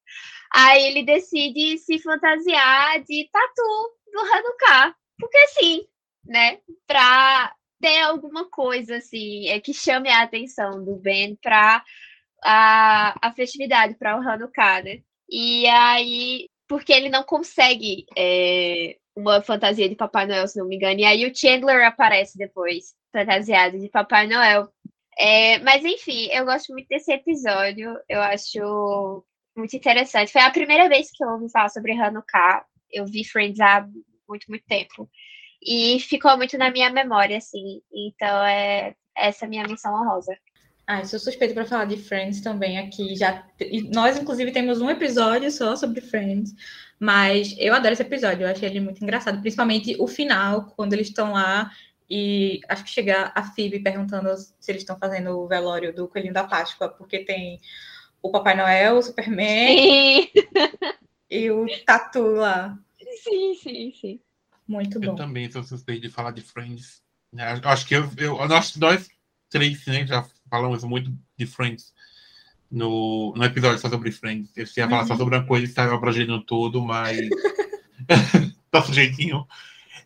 Aí ele decide se fantasiar de tatu do Hanukkah, porque sim, né? Pra ter alguma coisa assim é que chame a atenção do Ben para a, a festividade, para o Hanukkah, né? E aí, porque ele não consegue é, uma fantasia de Papai Noel, se não me engano. E aí o Chandler aparece depois, fantasiado de Papai Noel. É, mas enfim, eu gosto muito desse episódio. Eu acho muito interessante. Foi a primeira vez que eu ouvi falar sobre Hanukkah. Eu vi Friends há muito, muito tempo. E ficou muito na minha memória, assim. Então é essa minha missão honrosa. Ah, eu sou suspeita para falar de Friends também aqui. Já nós inclusive temos um episódio só sobre Friends, mas eu adoro esse episódio. Eu achei ele muito engraçado, principalmente o final, quando eles estão lá e acho que chega a Phoebe perguntando se eles estão fazendo o velório do Coelhinho da Páscoa, porque tem o Papai Noel, o Superman sim. e o Tatu lá. Sim, sim, sim. Muito bom. Eu também sou suspeito de falar de Friends. Acho que eu, eu nós, nós três né, já falamos muito de Friends no, no episódio só sobre Friends. Eu ia falar uhum. só sobre uma coisa que estava projetando tudo, mas. Nosso jeitinho.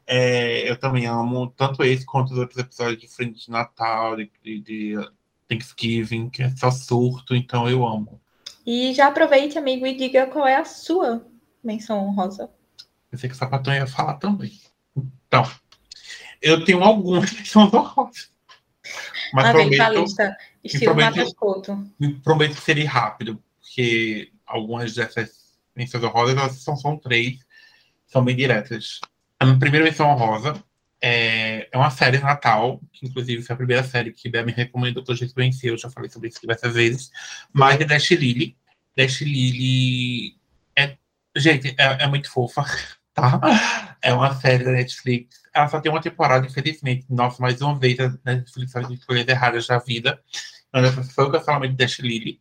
É, eu também amo tanto esse quanto os outros episódios de Friends de Natal, de, de, Thanksgiving, que é só surto, então eu amo. E já aproveite, amigo, e diga qual é a sua menção honrosa. Pensei que o sapatão ia falar também. Então, eu tenho algumas são horrorosas. Mas ah, prometo, lista, estilo prometo, prometo que seria rápido, porque algumas dessas menções honrosas são, são três, são bem diretas. A minha primeira menção honrosa é, é uma série Natal, que inclusive foi a primeira série que Bea me recomendou que eu já conheci, eu já falei sobre isso diversas vezes, mas é Dash Lily. Dash Lily é, gente, é, é muito fofa tá? É uma série da Netflix. Ela só tem uma temporada, infelizmente. Nossa, mais uma vez a Netflix faz escolhas erradas da vida. Foi o cancelamento de Dash Lily.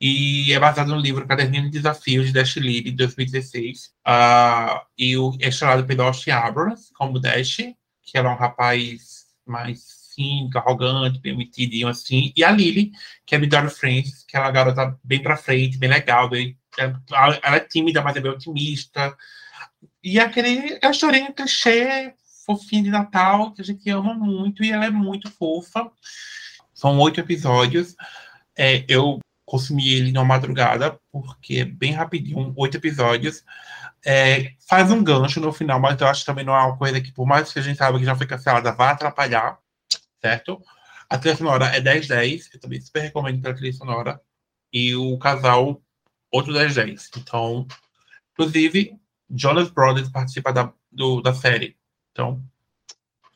E é baseado no livro Caderninho de Desafios de Dash Lily, de 2016. Uh, e o, é chamado pelo Austin Abrams, como Dash, que era um rapaz mais cínico, arrogante, bem metidinho assim. E a Lily, que é Midori Friends, que é uma garota bem pra frente, bem legal. Bem, ela é tímida, mas é bem otimista. E aquele, a historinha clichê, fofinha de Natal, que a gente ama muito, e ela é muito fofa. São oito episódios. É, eu consumi ele numa madrugada, porque é bem rapidinho, oito episódios. É, faz um gancho no final, mas eu acho que também não é uma coisa que, por mais que a gente saiba que já foi cancelada, vai atrapalhar, certo? A trilha sonora é 10-10, eu também super recomendo a trilha sonora. E o casal, outro 10-10. Então, inclusive, Jonas Brothers participa da, do, da série. Então,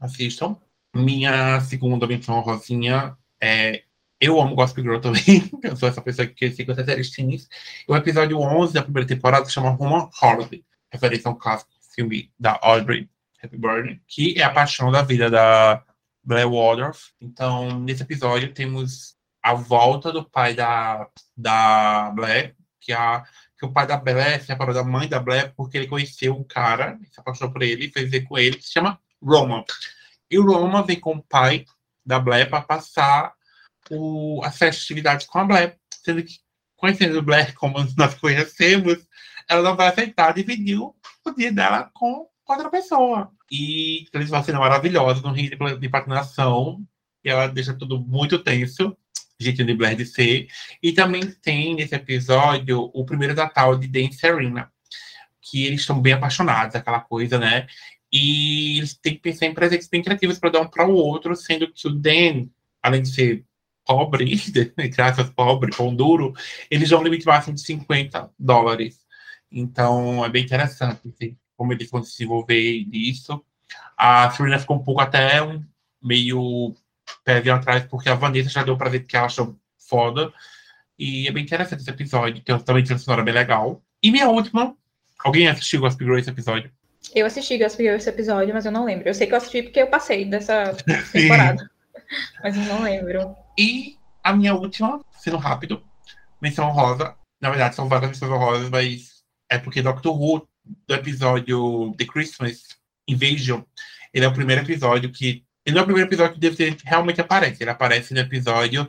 assistam. Minha segunda menção rosinha é. Eu amo Gospel Girl também. eu sou essa pessoa que com essas séries teens. O episódio 11 da primeira temporada se chama Roman Holiday, referência ao clássico filme da Audrey Hepburn, que é a paixão da vida da Blair Waldorf. Então, nesse episódio, temos a volta do pai da, da Blair, que é a que o pai da Blair se separou da mãe da Blair porque ele conheceu um cara, se apaixonou por ele, fez ver com ele, que se chama Roman. E o Roman vem com o pai da Blair para passar o, as festividades com a Blair, sendo que, conhecendo Blair como nós conhecemos, ela não vai aceitar dividir o dia dela com outra pessoa. E eles vão ser maravilhosos no rio de patinação, e ela deixa tudo muito tenso jeitinho de Blair de ser. E também tem nesse episódio o primeiro Natal de Dan e Serena, que eles estão bem apaixonados, aquela coisa, né? E eles têm que pensar em presentes bem criativos para dar um para o outro, sendo que o Dan, além de ser pobre, aspas, pobre, pão duro, eles dão um limite máximo de 50 dólares. Então é bem interessante assim, como eles vão se desenvolver nisso. A Serena ficou um pouco até meio pé atrás, porque a Vanessa já deu pra ver que ela achou foda. E é bem interessante esse episódio, tem também uma sonora bem legal. E minha última, alguém assistiu Gossip Girl esse episódio? Eu assisti Gossip Girl esse episódio, mas eu não lembro. Eu sei que eu assisti porque eu passei dessa temporada. mas eu não lembro. E a minha última, sendo rápido, menção rosa. Na verdade, são várias menções rosas, mas é porque Doctor Who, do episódio The Christmas Invasion, ele é o primeiro episódio que ele não é o primeiro episódio que David realmente aparece. Ele aparece no episódio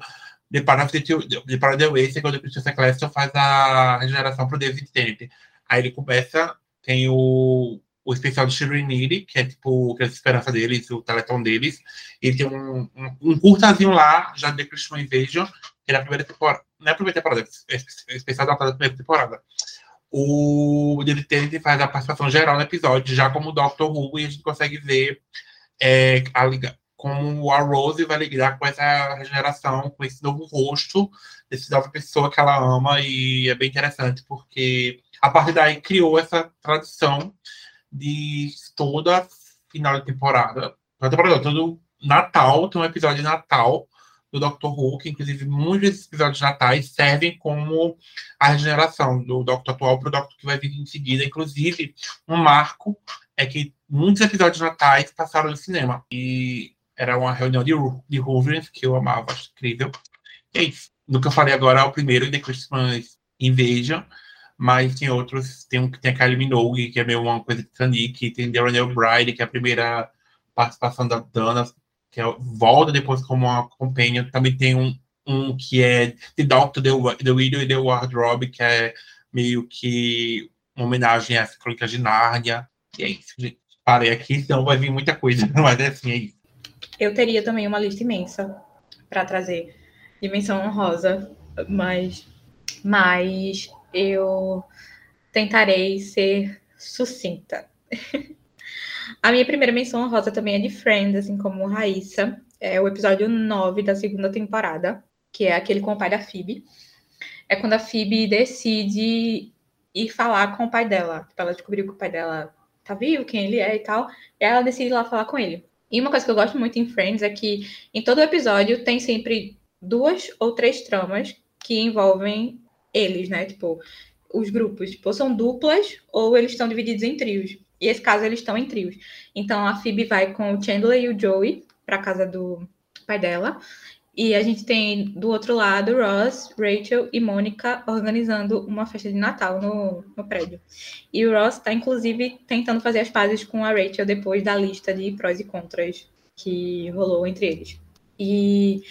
de Way, quando o Princesa Cleston faz a regeneração pro David Tennant. Aí ele começa, tem o, o especial do Shiriniri, que é tipo que é a esperança deles, o teleton deles. Ele tem um, um, um curtazinho lá, já de Christian Invasion, que é a primeira temporada. Não é a primeira temporada, é especial da primeira temporada. O David Tennant faz a participação geral no episódio, já como o Doctor Who, e a gente consegue ver é, a, como a Rose vai lidar com essa regeneração, com esse novo rosto dessa nova pessoa que ela ama, e é bem interessante, porque a partir daí criou essa tradição de toda final de temporada, toda temporada, todo Natal, tem um episódio de Natal do Doctor Who, que inclusive muitos desses episódios natais servem como a regeneração do Doctor atual para o Doctor que vai vir em seguida, inclusive um marco é que muitos episódios natais passaram no cinema. E era uma reunião de, de Hoover's que eu amava, acho incrível. E é isso. Do que eu falei agora é o primeiro, The Christmas Invasion. Mas tem outros, tem um que tem a Kylie Minogue, que é meio uma coisa de Titanic, tem Ronald Bride, que é a primeira participação da Dana, que é, volta depois como uma companion. Também tem um, um que é The Doctor, The, The Widow e The Wardrobe, que é meio que uma homenagem às crônicas de Nárnia. E é isso, gente. Parei aqui, senão vai vir muita coisa, mas é assim, é isso. Eu teria também uma lista imensa para trazer dimensão honrosa, mas, mas eu tentarei ser sucinta. A minha primeira menção honrosa também é de Friends, assim como Raíssa. É o episódio 9 da segunda temporada, que é aquele com o pai da Phoebe. É quando a Phoebe decide ir falar com o pai dela. Tipo, ela descobriu que o pai dela tá vivo, quem ele é e tal. E ela decide ir lá falar com ele. E uma coisa que eu gosto muito em Friends é que em todo episódio tem sempre duas ou três tramas que envolvem eles, né? Tipo, os grupos, tipo, são duplas ou eles estão divididos em trios. E esse caso eles estão em trios. Então a Phoebe vai com o Chandler e o Joey para casa do pai dela. E a gente tem do outro lado Ross, Rachel e Mônica organizando uma festa de Natal no, no prédio. E o Ross está, inclusive, tentando fazer as pazes com a Rachel depois da lista de prós e contras que rolou entre eles. E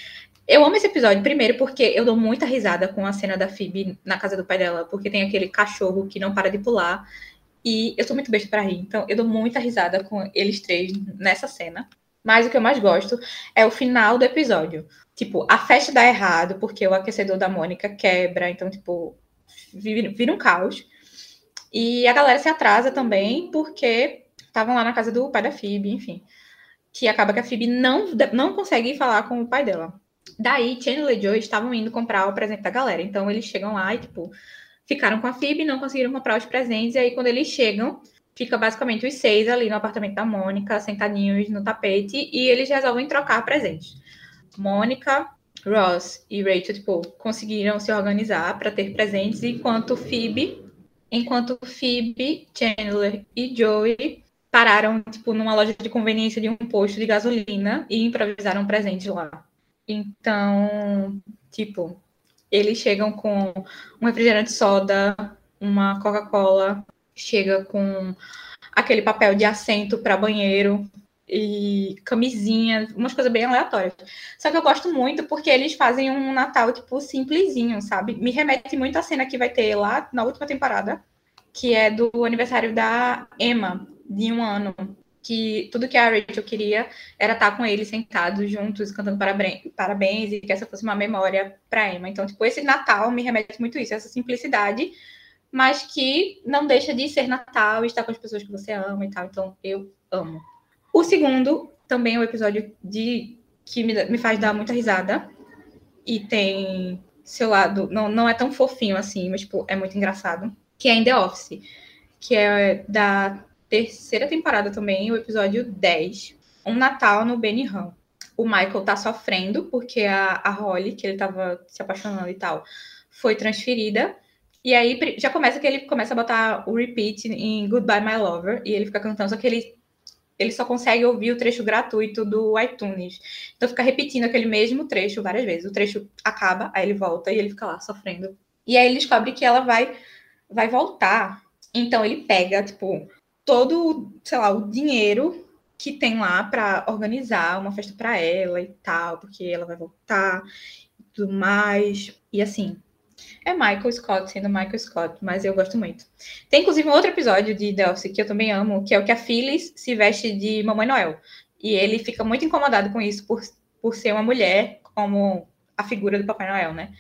eu amo esse episódio, primeiro, porque eu dou muita risada com a cena da Phoebe na casa do pai dela, porque tem aquele cachorro que não para de pular. E eu sou muito besta para rir, então eu dou muita risada com eles três nessa cena. Mas o que eu mais gosto é o final do episódio. Tipo, a festa dá errado, porque o aquecedor da Mônica quebra, então, tipo, vira, um caos. E a galera se atrasa também, porque estavam lá na casa do pai da Phoebe, enfim. Que acaba que a Phoebe não, não consegue falar com o pai dela. Daí, Chandler e Joe estavam indo comprar o presente da galera. Então, eles chegam lá e, tipo, ficaram com a Phoebe, não conseguiram comprar os presentes. E aí, quando eles chegam, fica basicamente os seis ali no apartamento da Mônica, sentadinhos no tapete, e eles resolvem trocar presentes. Mônica, Ross e Rachel, tipo, conseguiram se organizar para ter presentes, enquanto Phoebe, enquanto Phoebe, Chandler e Joey pararam, tipo, numa loja de conveniência de um posto de gasolina e improvisaram presentes lá. Então, tipo, eles chegam com um refrigerante soda, uma Coca-Cola, chega com aquele papel de assento para banheiro e camisinha, umas coisas bem aleatórias. Só que eu gosto muito porque eles fazem um Natal, tipo, simplesinho, sabe? Me remete muito à cena que vai ter lá na última temporada, que é do aniversário da Emma, de um ano. Que tudo que a Rachel queria era estar com eles sentados juntos, cantando parabéns, e que essa fosse uma memória para Emma. Então, tipo, esse Natal me remete muito a isso, essa simplicidade, mas que não deixa de ser Natal e estar com as pessoas que você ama e tal. Então, eu amo. O segundo também é um episódio de que me, me faz dar muita risada. E tem seu lado, não, não é tão fofinho assim, mas tipo, é muito engraçado. Que é em The Office, que é da terceira temporada também, o episódio 10. Um Natal no Beniham. O Michael tá sofrendo porque a, a Holly, que ele tava se apaixonando e tal, foi transferida. E aí já começa que ele começa a botar o repeat em Goodbye My Lover e ele fica cantando, só que ele ele só consegue ouvir o trecho gratuito do iTunes. Então fica repetindo aquele mesmo trecho várias vezes. O trecho acaba, aí ele volta e ele fica lá sofrendo. E aí ele descobre que ela vai vai voltar. Então ele pega, tipo, todo, sei lá, o dinheiro que tem lá para organizar uma festa para ela e tal, porque ela vai voltar e tudo mais. E assim, é Michael Scott sendo Michael Scott, mas eu gosto muito. Tem inclusive um outro episódio de Delcy que eu também amo, que é o que a Phyllis se veste de Mamãe Noel. E ele fica muito incomodado com isso por, por ser uma mulher como a figura do Papai Noel, né?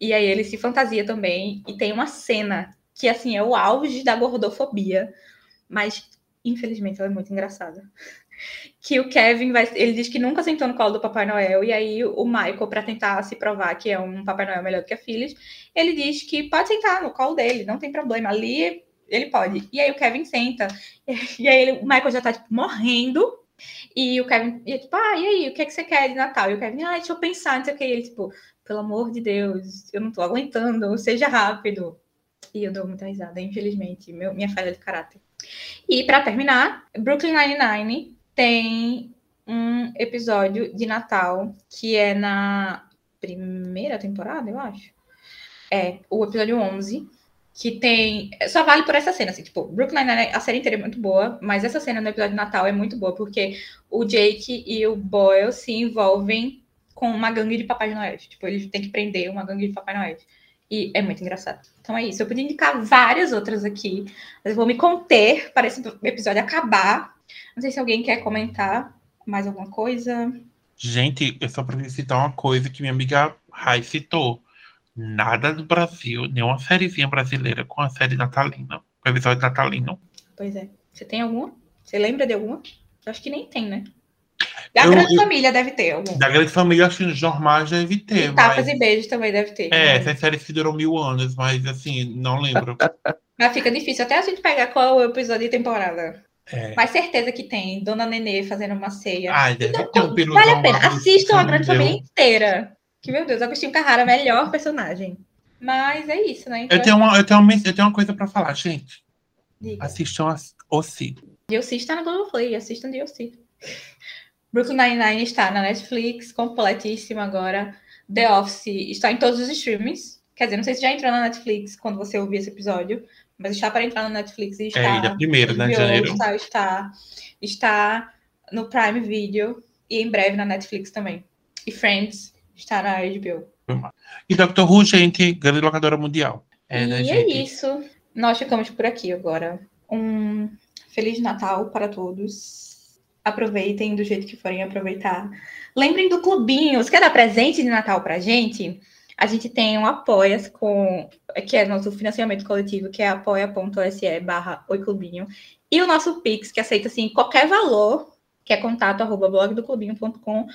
E aí ele se fantasia também e tem uma cena que assim é o auge da gordofobia, mas infelizmente ela é muito engraçada que o Kevin vai. Ele diz que nunca sentou no colo do Papai Noel, e aí o Michael, para tentar se provar que é um Papai Noel melhor do que a Phyllis, ele diz que pode sentar no colo dele, não tem problema. Ali ele pode. E aí o Kevin senta, e aí ele, o Michael já tá, tipo, morrendo. E o Kevin, e, tipo, ah, e aí, o que, é que você quer de Natal? E o Kevin, ah, deixa eu pensar, não sei o que. E ele, tipo, pelo amor de Deus, eu não tô aguentando, seja rápido. E eu dou muita risada, infelizmente, meu, minha falha de caráter. E para terminar, Brooklyn Nine-Nine tem um episódio de Natal que é na primeira temporada, eu acho. É, o episódio 11, que tem. Só vale por essa cena, assim, tipo, Brooklyn Nine, a série inteira é muito boa, mas essa cena no episódio de Natal é muito boa, porque o Jake e o Boyle se envolvem com uma gangue de Papai Noel. Tipo, eles têm que prender uma gangue de Papai Noel. E é muito engraçado. Então é isso. Eu podia indicar várias outras aqui, mas eu vou me conter para esse episódio acabar não sei se alguém quer comentar mais alguma coisa. Gente, eu só preciso citar uma coisa que minha amiga Rai citou. Nada do Brasil, nenhuma sériezinha brasileira com a série natalina, com o episódio natalino. Pois é. Você tem alguma? Você lembra de alguma? Eu acho que nem tem, né? Da eu, Grande eu, Família deve ter algum. Da Grande Família, acho que os normais deve ter. E Tapas e Beijos também deve ter. É, essa série que durou mil anos, mas assim, não lembro. mas fica difícil até a gente pegar qual é o episódio de temporada. É. Mas certeza que tem. Dona Nenê fazendo uma ceia. Ai, deve então, ter um Vale a pena. Assistam a grande família inteira. Que, meu Deus, Agostinho Carrara, melhor personagem. Mas é isso, né? Então, eu, tenho uma, eu, tenho uma, eu tenho uma coisa pra falar, gente. Diga. Assistam o C. DLC está na Globoplay. Assistam DLC. Brooklyn Nine-Nine está na Netflix, completíssima agora. The Office está em todos os streamings. Quer dizer, não sei se já entrou na Netflix quando você ouvir esse episódio, mas está para entrar no Netflix e é, está. É, ainda primeiro, né, de janeiro. Está, está, está no Prime Video e em breve na Netflix também. E Friends está na HBO. E Doctor Who, gente, grande locadora mundial. É, né, e né, é isso. Nós ficamos por aqui agora. Um Feliz Natal para todos. Aproveitem do jeito que forem aproveitar. Lembrem do clubinho. Você quer dar presente de Natal pra gente? A gente tem um apoia com que é nosso financiamento coletivo, que é apoia.se barra oiclubinho, e o nosso Pix, que aceita assim qualquer valor, que é contato arroba blogdoclubinho.com,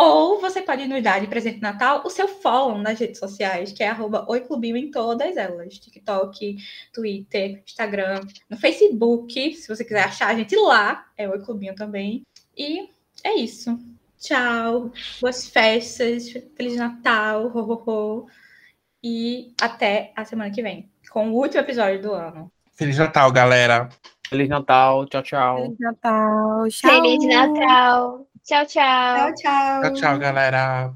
ou você pode nos dar de presente de Natal o seu follow nas redes sociais, que é arroba oiclubinho em todas elas, TikTok, Twitter, Instagram, no Facebook, se você quiser achar a gente lá, é oiclubinho também. E é isso. Tchau, boas festas, Feliz Natal, ho, ho, ho. E até a semana que vem, com o último episódio do ano. Feliz Natal, galera. Feliz Natal, tchau, tchau. Feliz Natal, tchau. Feliz Natal. Tchau, tchau. Tchau, tchau. Tchau, tchau, galera.